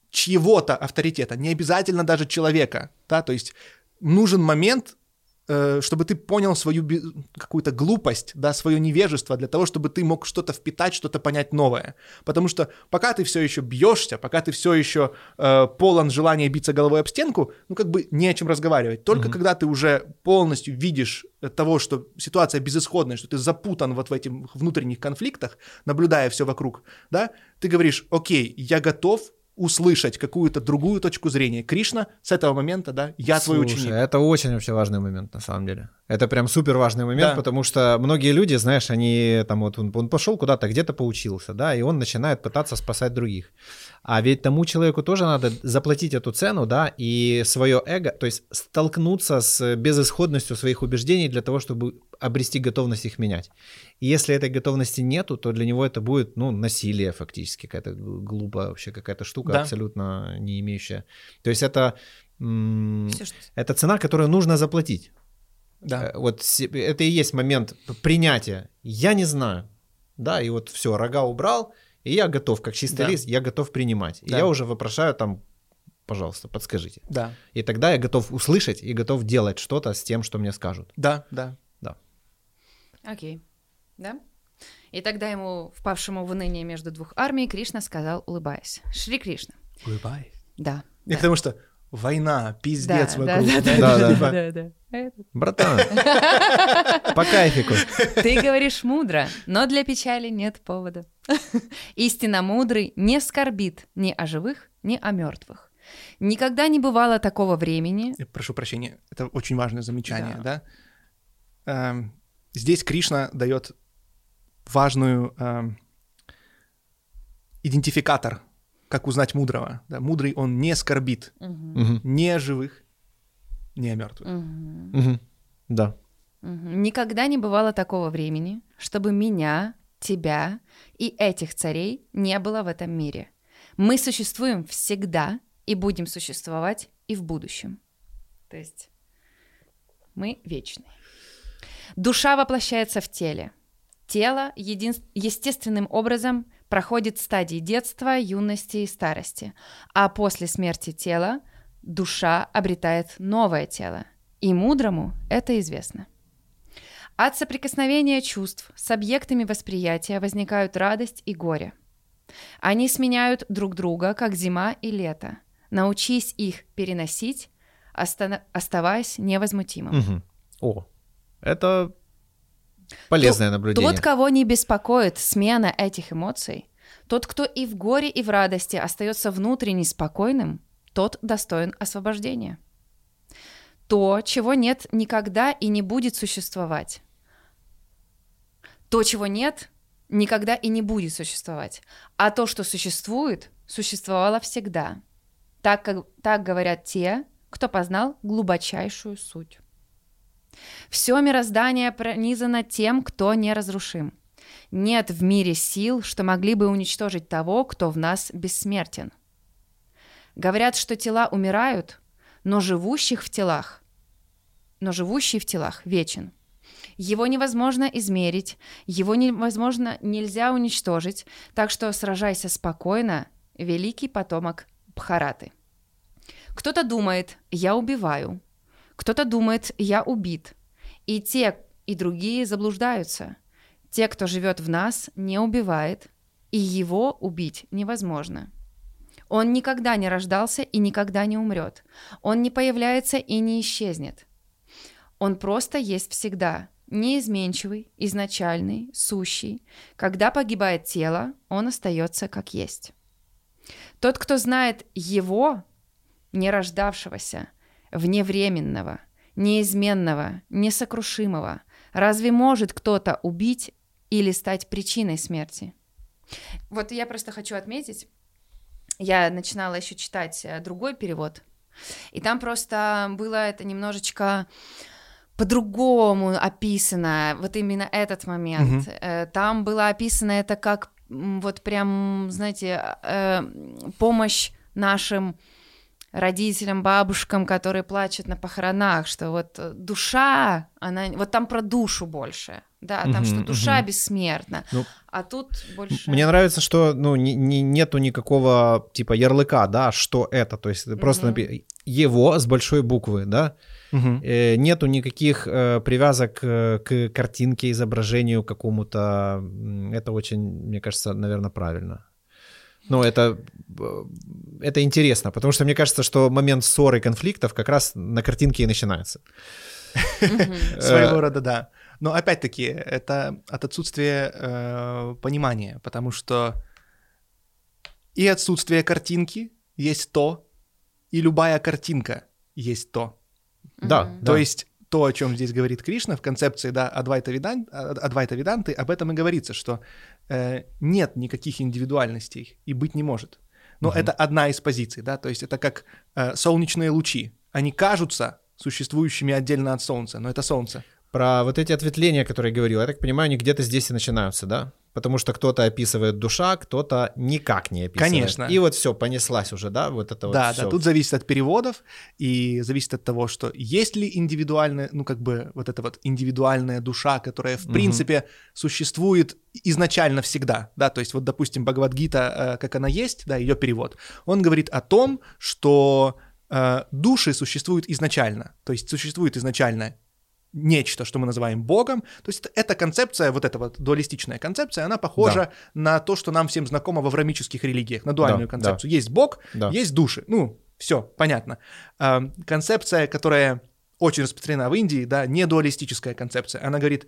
чьего-то авторитета, не обязательно даже человека, да, то есть нужен момент, чтобы ты понял свою какую-то глупость, да, свое невежество для того, чтобы ты мог что-то впитать, что-то понять новое. Потому что пока ты все еще бьешься, пока ты все еще э, полон желания биться головой об стенку, ну как бы не о чем разговаривать. Только когда ты уже полностью видишь э, того, что ситуация безысходная, что ты запутан вот в этих внутренних конфликтах, наблюдая все вокруг, да, ты говоришь, окей, я готов услышать какую-то другую точку зрения. Кришна с этого момента, да, я твой Слушай, ученик. это очень вообще важный момент, на самом деле. Это прям супер важный момент, Да. потому что многие люди, знаешь, они там вот он, он пошел куда-то, где-то поучился, да, и он начинает пытаться спасать других. А ведь тому человеку тоже надо заплатить эту цену, да, и свое эго, то есть столкнуться с безысходностью своих убеждений для того, чтобы обрести готовность их менять. И если этой готовности нету, то для него это будет, ну, насилие фактически, какая-то глупая вообще какая-то штука, Да. абсолютно не имеющая. То есть это... м, что- это цена, которую нужно заплатить. Да. Э, Вот это и есть момент принятия. Я не знаю. Да, и вот все, рога убрал, и я готов, как чистый Да. лист, я готов принимать. И Да. я уже вопрошаю там, пожалуйста, подскажите. Да, И тогда я готов услышать и готов делать что-то с тем, что мне скажут. да, да. Окей. Да? И тогда ему, впавшему в уныние между двух армий, Кришна сказал, улыбаясь. Шри Кришна. Улыбай. Да. Не да. потому что война, пиздец Да, вокруг. да, да, Да, да. Да, да. Это- Братан, по кайфику. Ты говоришь мудро, но для печали нет повода. Истинно мудрый не скорбит ни о живых, ни о мертвых. Никогда не бывало такого времени. Я прошу прощения, это очень важное замечание, да? Эм, здесь Кришна дает важную эм, идентификатор, как узнать мудрого. Да? Мудрый он не скорбит Мгм, ни о живых, ни о мертвых. мгм, мгм. Да. мгм. Никогда не бывало такого времени, чтобы меня, тебя и этих царей не было в этом мире. Мы существуем всегда и будем существовать и в будущем. То есть мы вечны. Душа воплощается в теле. Тело един- естественным образом проходит стадии детства, юности и старости, а после смерти тела душа обретает новое тело. И мудрому это известно. От соприкосновения чувств с объектами восприятия возникают радость и горе. Они сменяют друг друга, как зима и лето. Научись их переносить, остана- оставаясь невозмутимым. Мгм. О, это полезное наблюдение. Тот, кого не беспокоит смена этих эмоций, тот, кто и в горе, и в радости остается внутренне спокойным, тот достоин освобождения. То, чего нет никогда и не будет существовать. То, чего нет, никогда и не будет существовать. А то, что существует, существовало всегда. Так, как, так говорят те, кто познал глубочайшую суть. Все мироздание пронизано тем, кто неразрушим. Нет в мире сил, что могли бы уничтожить того, кто в нас бессмертен. Говорят, что тела умирают, но живущих в телах, но живущий в телах вечен. Его невозможно измерить, его невозможно нельзя уничтожить, так что сражайся спокойно, великий потомок Бхараты. Кто-то думает, я убиваю, кто-то думает, я убит. И те, и другие заблуждаются. Те, кто живет в нас, не убивает, и его убить невозможно. Он никогда не рождался и никогда не умрет. Он не появляется и не исчезнет. Он просто есть всегда, неизменчивый, изначальный, сущий. Когда погибает тело, он остается как есть. Тот, кто знает его, не рождавшегося, вневременного, неизменного, несокрушимого, разве может кто-то убить или стать причиной смерти? Вот я просто хочу отметить, я начинала еще читать э, другой перевод, и там просто было это немножечко по-другому описано, вот именно этот момент. Э, Там было описано это как вот прям, знаете, э, помощь нашим родителям, бабушкам, которые плачут на похоронах, что вот душа, она, вот там про душу больше, да, там Мгм, что душа мгм. бессмертна, Ну, а тут больше... Мне нравится, что ну, не- не- нету никакого типа ярлыка, да, что это. То есть это просто напи- его с большой буквы, да. Э, нету никаких э, привязок э, к картинке, изображению какому-то. Это очень, мне кажется, наверное, правильно. Ну, это, это интересно, потому что мне кажется, что момент ссор и конфликтов как раз на картинке и начинается. Своего рода, да. Но опять-таки, это от отсутствия э, понимания, потому что и отсутствие картинки есть то, и любая картинка есть то. Да. То есть то, о чем здесь говорит Кришна в концепции да, Адвайта, Видан, Адвайта Веданты, об этом и говорится, что э, нет никаких индивидуальностей и быть не может. Но Мгм. это одна из позиций, да, то есть это как э, солнечные лучи. Они кажутся существующими отдельно от Солнца, но это Солнце. Про вот эти ответвления, которые я говорил, я так понимаю, они где-то здесь и начинаются, да? Потому что кто-то описывает душа, кто-то никак не описывает. Конечно. И вот все, понеслась уже, да? Вот это вот да, всё. да, тут зависит от переводов и зависит от того, что есть ли индивидуальная, ну как бы вот эта вот индивидуальная душа, которая в Мгм. принципе существует изначально всегда, да, то есть вот допустим Бхагавадгита, э, как она есть, да, ее перевод, он говорит о том, что э, души существуют изначально, то есть существует изначально нечто, что мы называем Богом. То есть это- эта концепция, вот эта вот дуалистичная концепция, она похожа на то, что нам всем знакомо в аврамических религиях, на дуальную Да, концепцию. Есть Бог, Да. есть души. Ну, все, понятно. А, концепция, которая очень распространена в Индии, да, не дуалистическая концепция. Она говорит,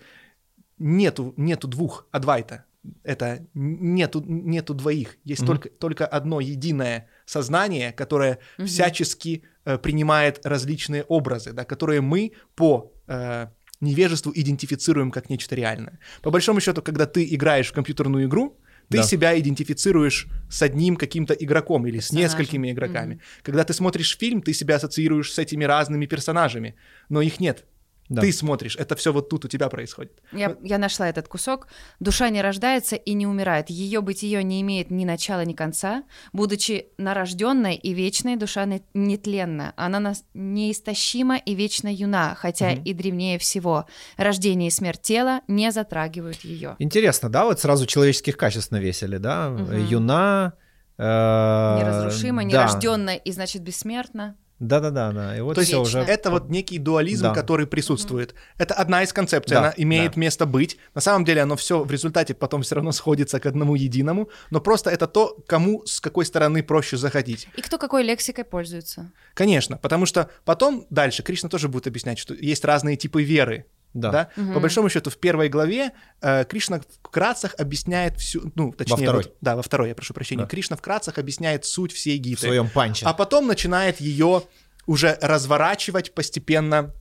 нету, нету двух адвайта. Это нету, нету двоих. Есть Мгм. только, только одно единое сознание, которое Мгм. всячески э, принимает различные образы, да, которые мы по э, невежеству идентифицируем как нечто реальное. По большому счету, когда ты играешь в компьютерную игру, ты Да. себя идентифицируешь с одним каким-то игроком или с несколькими игроками. Когда ты смотришь фильм, ты себя ассоциируешь с этими разными персонажами, но их нет. Да. Ты смотришь, это все вот тут у тебя происходит. Я, я нашла этот кусок. Душа не рождается и не умирает. Ее бытие не имеет ни начала, ни конца. Будучи нарожденной и вечной, душа не- нетленна. Она нас неистощима и вечно юна, хотя Мгм. и древнее всего. Рождение и смерть тела не затрагивают ее. Интересно, да, вот сразу человеческих качеств навесили, да? Мгм. Юна... э, Неразрушима, да. нерожденная и значит бессмертна. Да-да-да, да. И вот То есть уже... это вот некий дуализм, Да. который присутствует. Это одна из концепций, Да, она имеет да. место быть. На самом деле оно все в результате потом все равно сходится к одному единому, но просто это то, кому с какой стороны проще заходить. И кто какой лексикой пользуется? Конечно, потому что потом дальше Кришна тоже будет объяснять, что есть разные типы веры. Да. Да? Мгм. По большому счету, в первой главе э, Кришна вкратце объясняет всю, ну, точнее, второй. вот- да, во второй, я прошу прощения. Да. Кришна вкратце объясняет суть всей В гиты. своем панче. А потом начинает ее уже разворачивать постепенно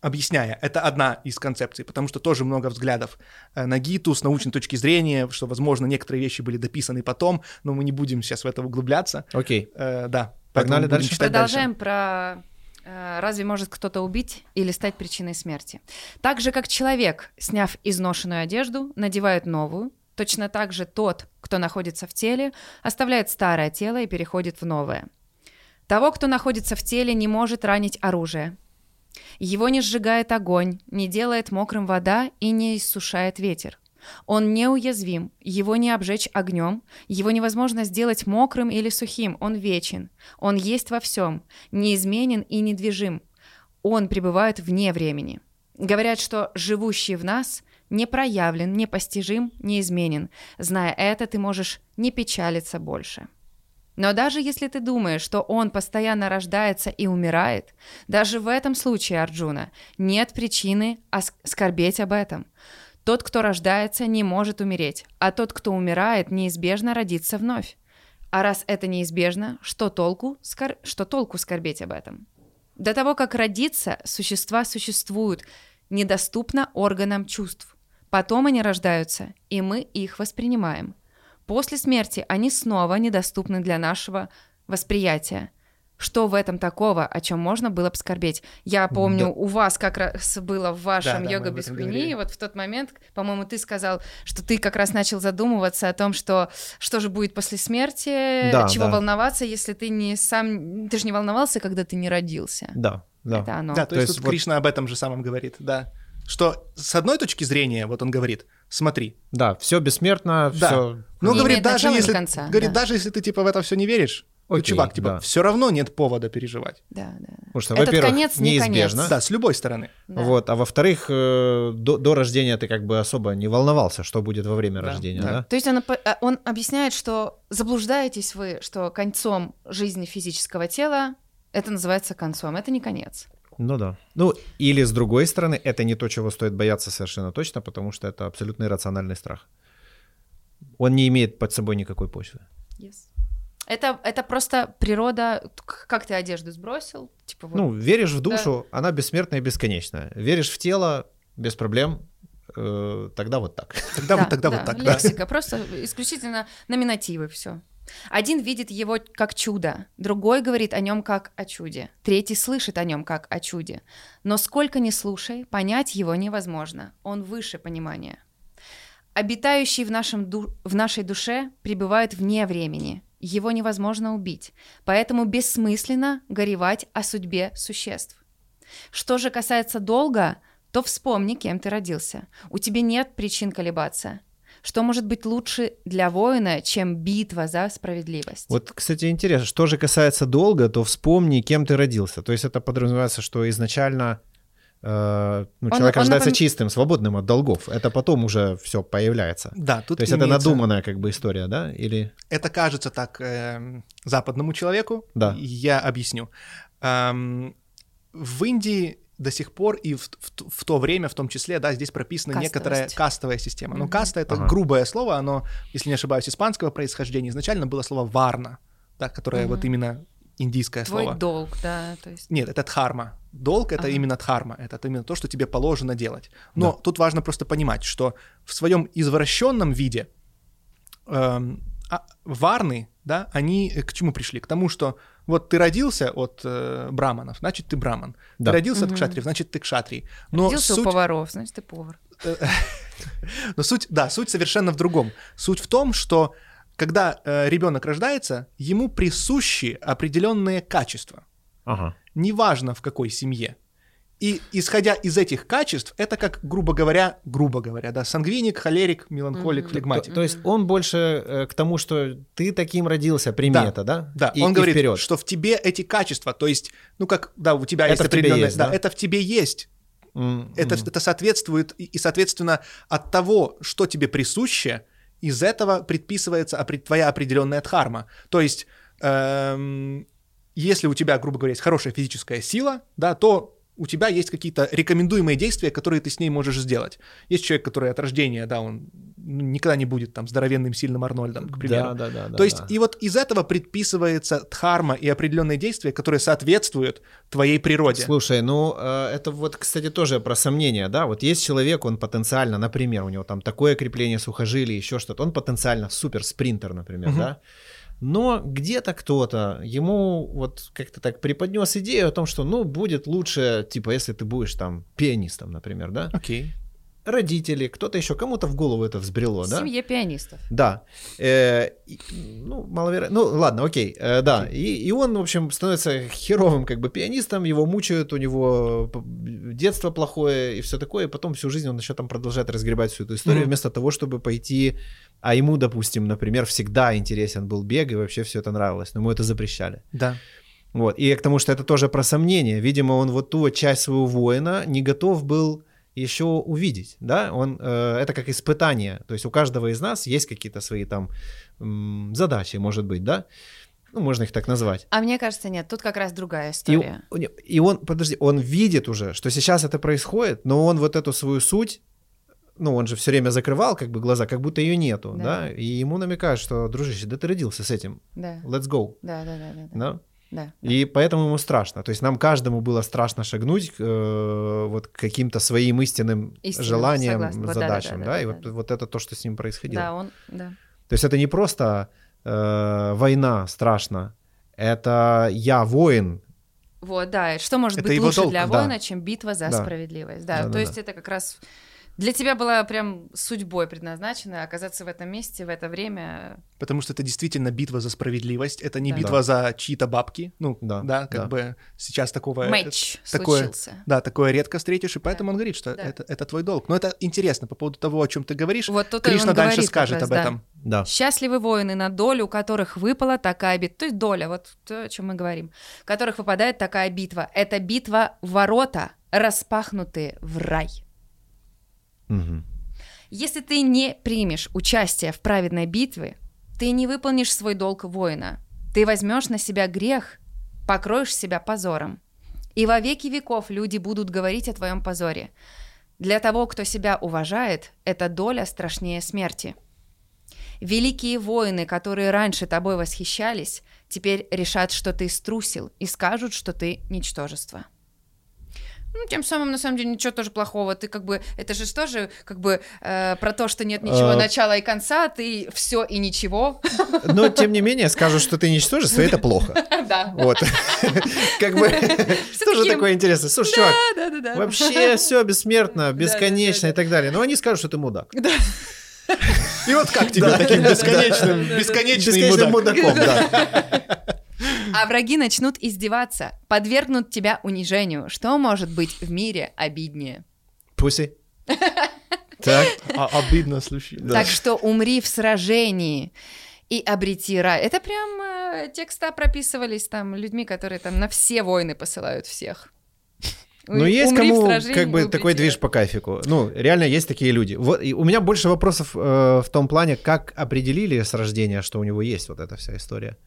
объясняя. Это одна из концепций, потому что тоже много взглядов э, на Гиту с научной точки зрения, что, возможно, некоторые вещи были дописаны потом, но мы не будем сейчас в это углубляться. Окей. Э, да. Погнали дальше. Продолжаем про э, разве может кто-то убить или стать причиной смерти. Так же, как человек, сняв изношенную одежду, надевает новую, точно так же тот, кто находится в теле, оставляет старое тело и переходит в новое. Того, кто находится в теле, не может ранить оружие. Его не сжигает огонь, не делает мокрым вода и не иссушает ветер. Он неуязвим, его не обжечь огнем, его невозможно сделать мокрым или сухим, он вечен. Он есть во всем, неизменен и недвижим. Он пребывает вне времени. Говорят, что живущий в нас не проявлен, непостижим, неизменен. Зная это, ты можешь не печалиться больше. Но даже если ты думаешь, что он постоянно рождается и умирает, даже в этом случае, Арджуна, нет причины ос- скорбеть об этом. Тот, кто рождается, не может умереть, а тот, кто умирает, неизбежно родится вновь. А раз это неизбежно, что толку, скор... что толку скорбеть об этом? До того, как родиться, существа существуют, недоступно органам чувств. Потом они рождаются, и мы их воспринимаем. После смерти они снова недоступны для нашего восприятия. Что в этом такого, о чем можно было бы скорбеть? Я помню, Да. у вас как раз было в вашем Да, да, йога об без хуйни, говорили. вот в тот момент, по-моему, ты сказал, что ты как раз начал задумываться о том, что что же будет после смерти, Да, чего да. волноваться, если ты не сам, ты же не волновался, когда ты не родился. Да, да. Это оно. Да, то, То есть, есть тут вот- Кришна об этом же самом говорит, да. Что с одной точки зрения, вот он говорит, смотри, Да, все бессмертно, Да. все. ну, Не говорит, даже если, конца, говорит, да. даже если ты, типа, в это все не веришь, Окей, чувак, типа, да. все равно нет повода переживать. Да, да. Потому что, Этот во-первых, конец не неизбежно. конец. Да, с любой стороны. да. Вот, а во-вторых, э, до, до рождения ты как бы особо не волновался, что будет во время Да, рождения, да. да? То есть он, э, он объясняет, что заблуждаетесь вы, что концом жизни физического тела это называется концом. Это не конец. Ну да. Ну, или с другой стороны, это не то, чего стоит бояться совершенно точно, потому что это абсолютно иррациональный страх. Он не имеет под собой никакой почвы. Yes. Это, это просто природа, как ты одежду сбросил, типа вот. Ну, веришь в душу, она бессмертная и бесконечная. Веришь в тело, без проблем, э, тогда вот так. Тогда вот, тогда вот так, да. Лексика, просто исключительно номинативы, все. Один видит его как чудо, другой говорит о нем как о чуде, третий слышит о нем как о чуде. Но сколько ни слушай, понять его невозможно, он выше понимания. Обитающий в, нашем ду- в нашей душе пребывает вне времени, его невозможно убить, поэтому бессмысленно горевать о судьбе существ. Что же касается долга, то вспомни, кем ты родился. У тебя нет причин колебаться. Что может быть лучше для воина, чем битва за справедливость? Вот, кстати, интересно, что же касается долга, то вспомни, кем ты родился. То есть это подразумевается, что изначально ну, Он- человек он рождается напом- чистым, свободным от долгов. Это потом уже все появляется. Да, тут То есть это имеется- надуманная как бы история, да? Или Это кажется так эм, западному человеку. Да. Я объясню. Эм, в Индии до сих пор и в, в- в то время, в том числе, да, здесь прописана Кастовость. некоторая кастовая система. Но Мгм. каста это Ага. грубое слово, оно, если не ошибаюсь, испанского происхождения. Изначально было слово варна, да, которое Мгм. вот именно индийское Твой слово. долг, да, то есть. Нет, это дхарма. Долг это Ага. именно дхарма, это именно то, что тебе положено делать. Но Да. тут важно просто понимать, что в своем извращенном виде эм, а, варны, да, они э, к чему пришли? К тому, что вот ты родился от э, браманов, значит ты браман. Да. Ты родился от Мгм. кшатриев, значит ты кшатрий. Но Родился суть, у поваров, значит, ты повар. но суть, да, суть совершенно в другом. Суть в том, что когда ребенок рождается, ему присущи определенные качества. Ага. неважно в какой семье. И исходя из этих качеств, это как, грубо говоря, грубо говоря, да, сангвиник, холерик, меланхолик, Мгм. флегматик. То, то есть он больше э, к тому, что ты таким родился, прими Да. да? Да, И- он и говорит, вперед. что в тебе эти качества, то есть, ну как, да, у тебя Это есть определенное, есть, да, да? это в тебе есть. М, Это, это соответствует, и, и, соответственно, от того, что тебе присуще, из этого предписывается твоя определенная дхарма. То есть, эм, если у тебя, грубо говоря, есть хорошая физическая сила, да, то у тебя есть какие-то рекомендуемые действия, которые ты с ней можешь сделать. Есть человек, который от рождения, да, он никогда не будет там здоровенным, сильным Арнольдом, к примеру. Да, да, да. да, То есть, да. и вот из этого предписывается дхарма и определенные действия, которые соответствуют твоей природе. Слушай, ну э, это вот, кстати, тоже про сомнения, да. Вот есть человек, он потенциально, например, у него там такое крепление сухожилий, еще что-то, он потенциально супер спринтер, например, Мгм. да. Но где-то кто-то ему вот как-то так преподнес идею о том, что, ну, будет лучше, типа, если ты будешь там пианистом, например, да. Окей. Родители, кто-то еще, кому-то в голову это взбрело, В да. семье пианистов. Да. Э, ну, маловероятно. Ну, ладно, окей. Э, да. И, и он, в общем, становится херовым как бы пианистом, его мучают, у него п- детство плохое и все такое, и потом всю жизнь он еще там продолжает разгребать всю эту историю, Мгм. вместо того, чтобы пойти... А ему, допустим, например, всегда интересен был бег, и вообще все это нравилось, но ему это запрещали. Да. Вот. И к тому, что это тоже про сомнение. Видимо, он вот ту вот часть своего воина не готов был еще увидеть, да, он, э, это как испытание, то есть у каждого из нас есть какие-то свои там м, задачи, может быть, да, ну, можно их так назвать. А мне кажется, нет, тут как раз другая И, история. и он, подожди, он видит уже, что сейчас это происходит, но он вот эту свою суть, ну, он же все время закрывал как бы глаза, как будто ее нету, Да. да, и ему намекают, что, дружище, да ты родился с этим, Да, let's go, да, да, да, да, да. да, да. И поэтому ему страшно. То есть нам каждому было страшно шагнуть э, вот каким-то своим истинным Истинным, желаниям, согласна. Вот да, да, задачам, да, да, да, и да, вот, да. вот это то, что с ним происходило. Да, он, да. То есть это не просто э, война страшно, это я воин, Вот, да, что может Это быть лучше долг, для да. воина, чем битва за Да. справедливость? Да, Да, то да, есть да. это как раз для тебя была прям судьбой предназначена оказаться в этом месте в это время. Потому что это действительно битва за справедливость, это не Да. битва за чьи-то бабки. Ну, Да, да, как да. бы сейчас такого... Матч такое- случился. Да, такое редко встретишь, и поэтому он говорит, что Да. это, это твой долг. Но это интересно по поводу того, о чем ты говоришь. Вот тут Кришна дальше говорит скажет раз, об да. этом. да. Счастливы воины, на долю у которых выпала такая битва, то есть доля, вот то, о чем мы говорим, в которых выпадает такая битва. Это битва ворота, распахнутые в рай. Мгм. Если ты не примешь участие в праведной битве, ты не выполнишь свой долг воина. Ты возьмешь на себя грех, покроешь себя позором. И во веки веков люди будут говорить о твоем позоре. Для того, кто себя уважает, эта доля страшнее смерти. Великие воины, которые раньше тобой восхищались, теперь решат, что ты струсил, и скажут, что ты ничтожество. Ну, тем самым, на самом деле, ничего тоже плохого. Ты как бы, это же тоже как бы э, про то, что нет ничего А. начала и конца, ты все и ничего. Но, тем не менее, скажут, что ты ничтожество, и это плохо. Да. Вот. Как бы тоже таким- такое интересное. Слушай, чувак, Да, да, да. вообще все бессмертно, да, бесконечно да. и так далее. Но они скажут, что ты мудак. И вот как тебе таким бесконечным, бесконечным Бесконечным мудак? мудаком, да. А враги начнут издеваться, подвергнут тебя унижению. Что может быть в мире обиднее? Пуси. Так. А, обидно, слушай. Да. Так что умри в сражении и обрети рай. Это прям э, текста прописывались там людьми, которые там на все войны посылают всех. Ну, есть кому как бы такой движ по кайфику. Ну, реально есть такие люди. Вот, и у меня больше вопросов э, в том плане, как определили с рождения, что у него есть вот эта вся история.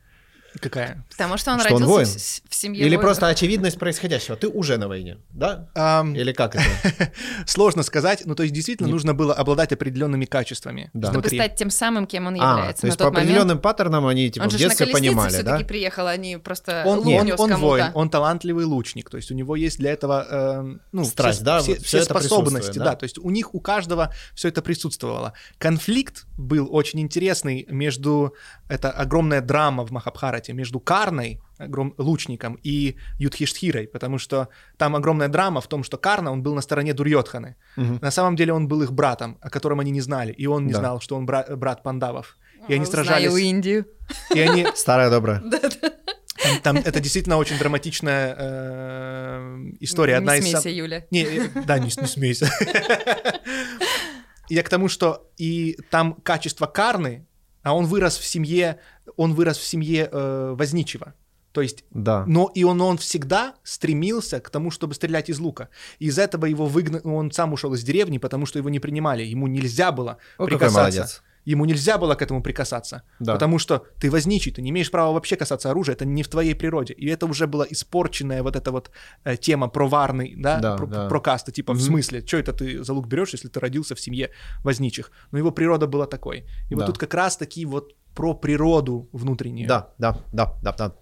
Какая? Потому что он Что он родился воин? в, с- в семье Или воинов. просто очевидность происходящего. Ты уже на войне, да? Ам, Или как это? Сложно сказать, ну то есть действительно Не- нужно было обладать определенными качествами Да. Чтобы внутри. стать тем самым, кем он А, является то на есть по определенным паттернам они типа Он в же ж на детстве понимали, да? все-таки приехал, а не просто Он, лук он, он воин, он талантливый лучник, то есть у него есть для этого эм, ну, Страсть, все, да, все, все это способности, да? да? то есть у них у каждого все это присутствовало. Конфликт был очень интересный между это огромная драма в Махабхарате между Карной огром- лучником и Юдхиштхирой, потому что там огромная драма в том, что Карна он был на стороне Дурьотханы. Мгм. На самом деле он был их братом, о котором они не знали, и он не Да. знал, что он бра- брат Пандавов. И они А, Знаю сражались, Индию. и они Старая добрая. там, там это действительно очень драматичная э, история. Одна Не из сам- смейся, Юля. Не, э, да, не, не смейся. Я к тому, что и там качество Карны, а он вырос в семье, он вырос в семье э, возничего. То есть, Да. но и он, он всегда стремился к тому, чтобы стрелять из лука. Из этого его выгнали, он сам ушел из деревни, потому что его не принимали, ему нельзя было О, прикасаться. Ему нельзя было к этому прикасаться, Да. потому что ты возничий, ты не имеешь права вообще касаться оружия, это не в твоей природе. И это уже была испорченная вот эта вот э, тема про варный, да, Да, про, да. про касты, типа в Мгм. смысле, что это ты за лук берешь, если ты родился в семье возничих? Но его природа была такой. И вот Да. тут как раз таки вот про природу внутреннюю. Да, да, да, да, да.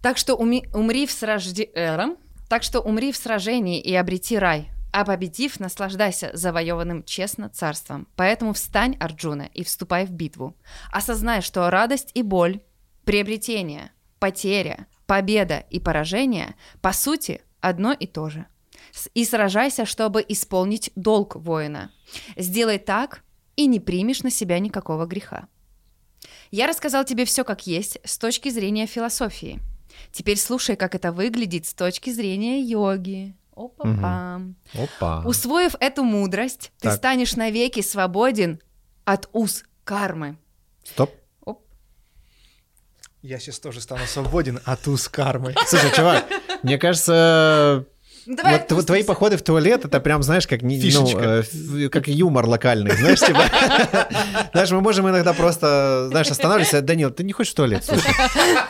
Так что уми- умри в сражде- эром. Так что умри в сражении и обрети рай, а победив, наслаждайся завоеванным честно царством. Поэтому встань, Арджуна, и вступай в битву. Осознай, что радость и боль, приобретение, потеря, победа и поражение, по сути, одно и то же. И сражайся, чтобы исполнить долг воина. Сделай так, и не примешь на себя никакого греха. Я рассказал тебе все как есть с точки зрения философии. Теперь слушай, как это выглядит с точки зрения йоги. Опа-пам. Опа. Усвоив эту мудрость, ты Так. станешь навеки свободен от уз кармы. Стоп. Оп. Я сейчас тоже стану свободен от уз кармы. Слушай, чувак, мне кажется, Ну, давай вот тв- твои походы в туалет, это прям, знаешь, как, не- ну, э, как юмор локальный, знаешь, типа. Знаешь, мы можем иногда просто, знаешь, останавливаться. Данил, ты не хочешь в туалет? Слушай.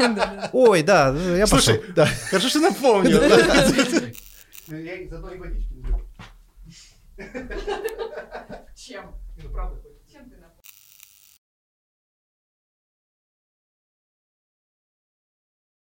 Ой, да, я пошел. Слушай, Да. Хорошо, что напомнил. Я заодно и водички люблю. Чем? Ну, правда,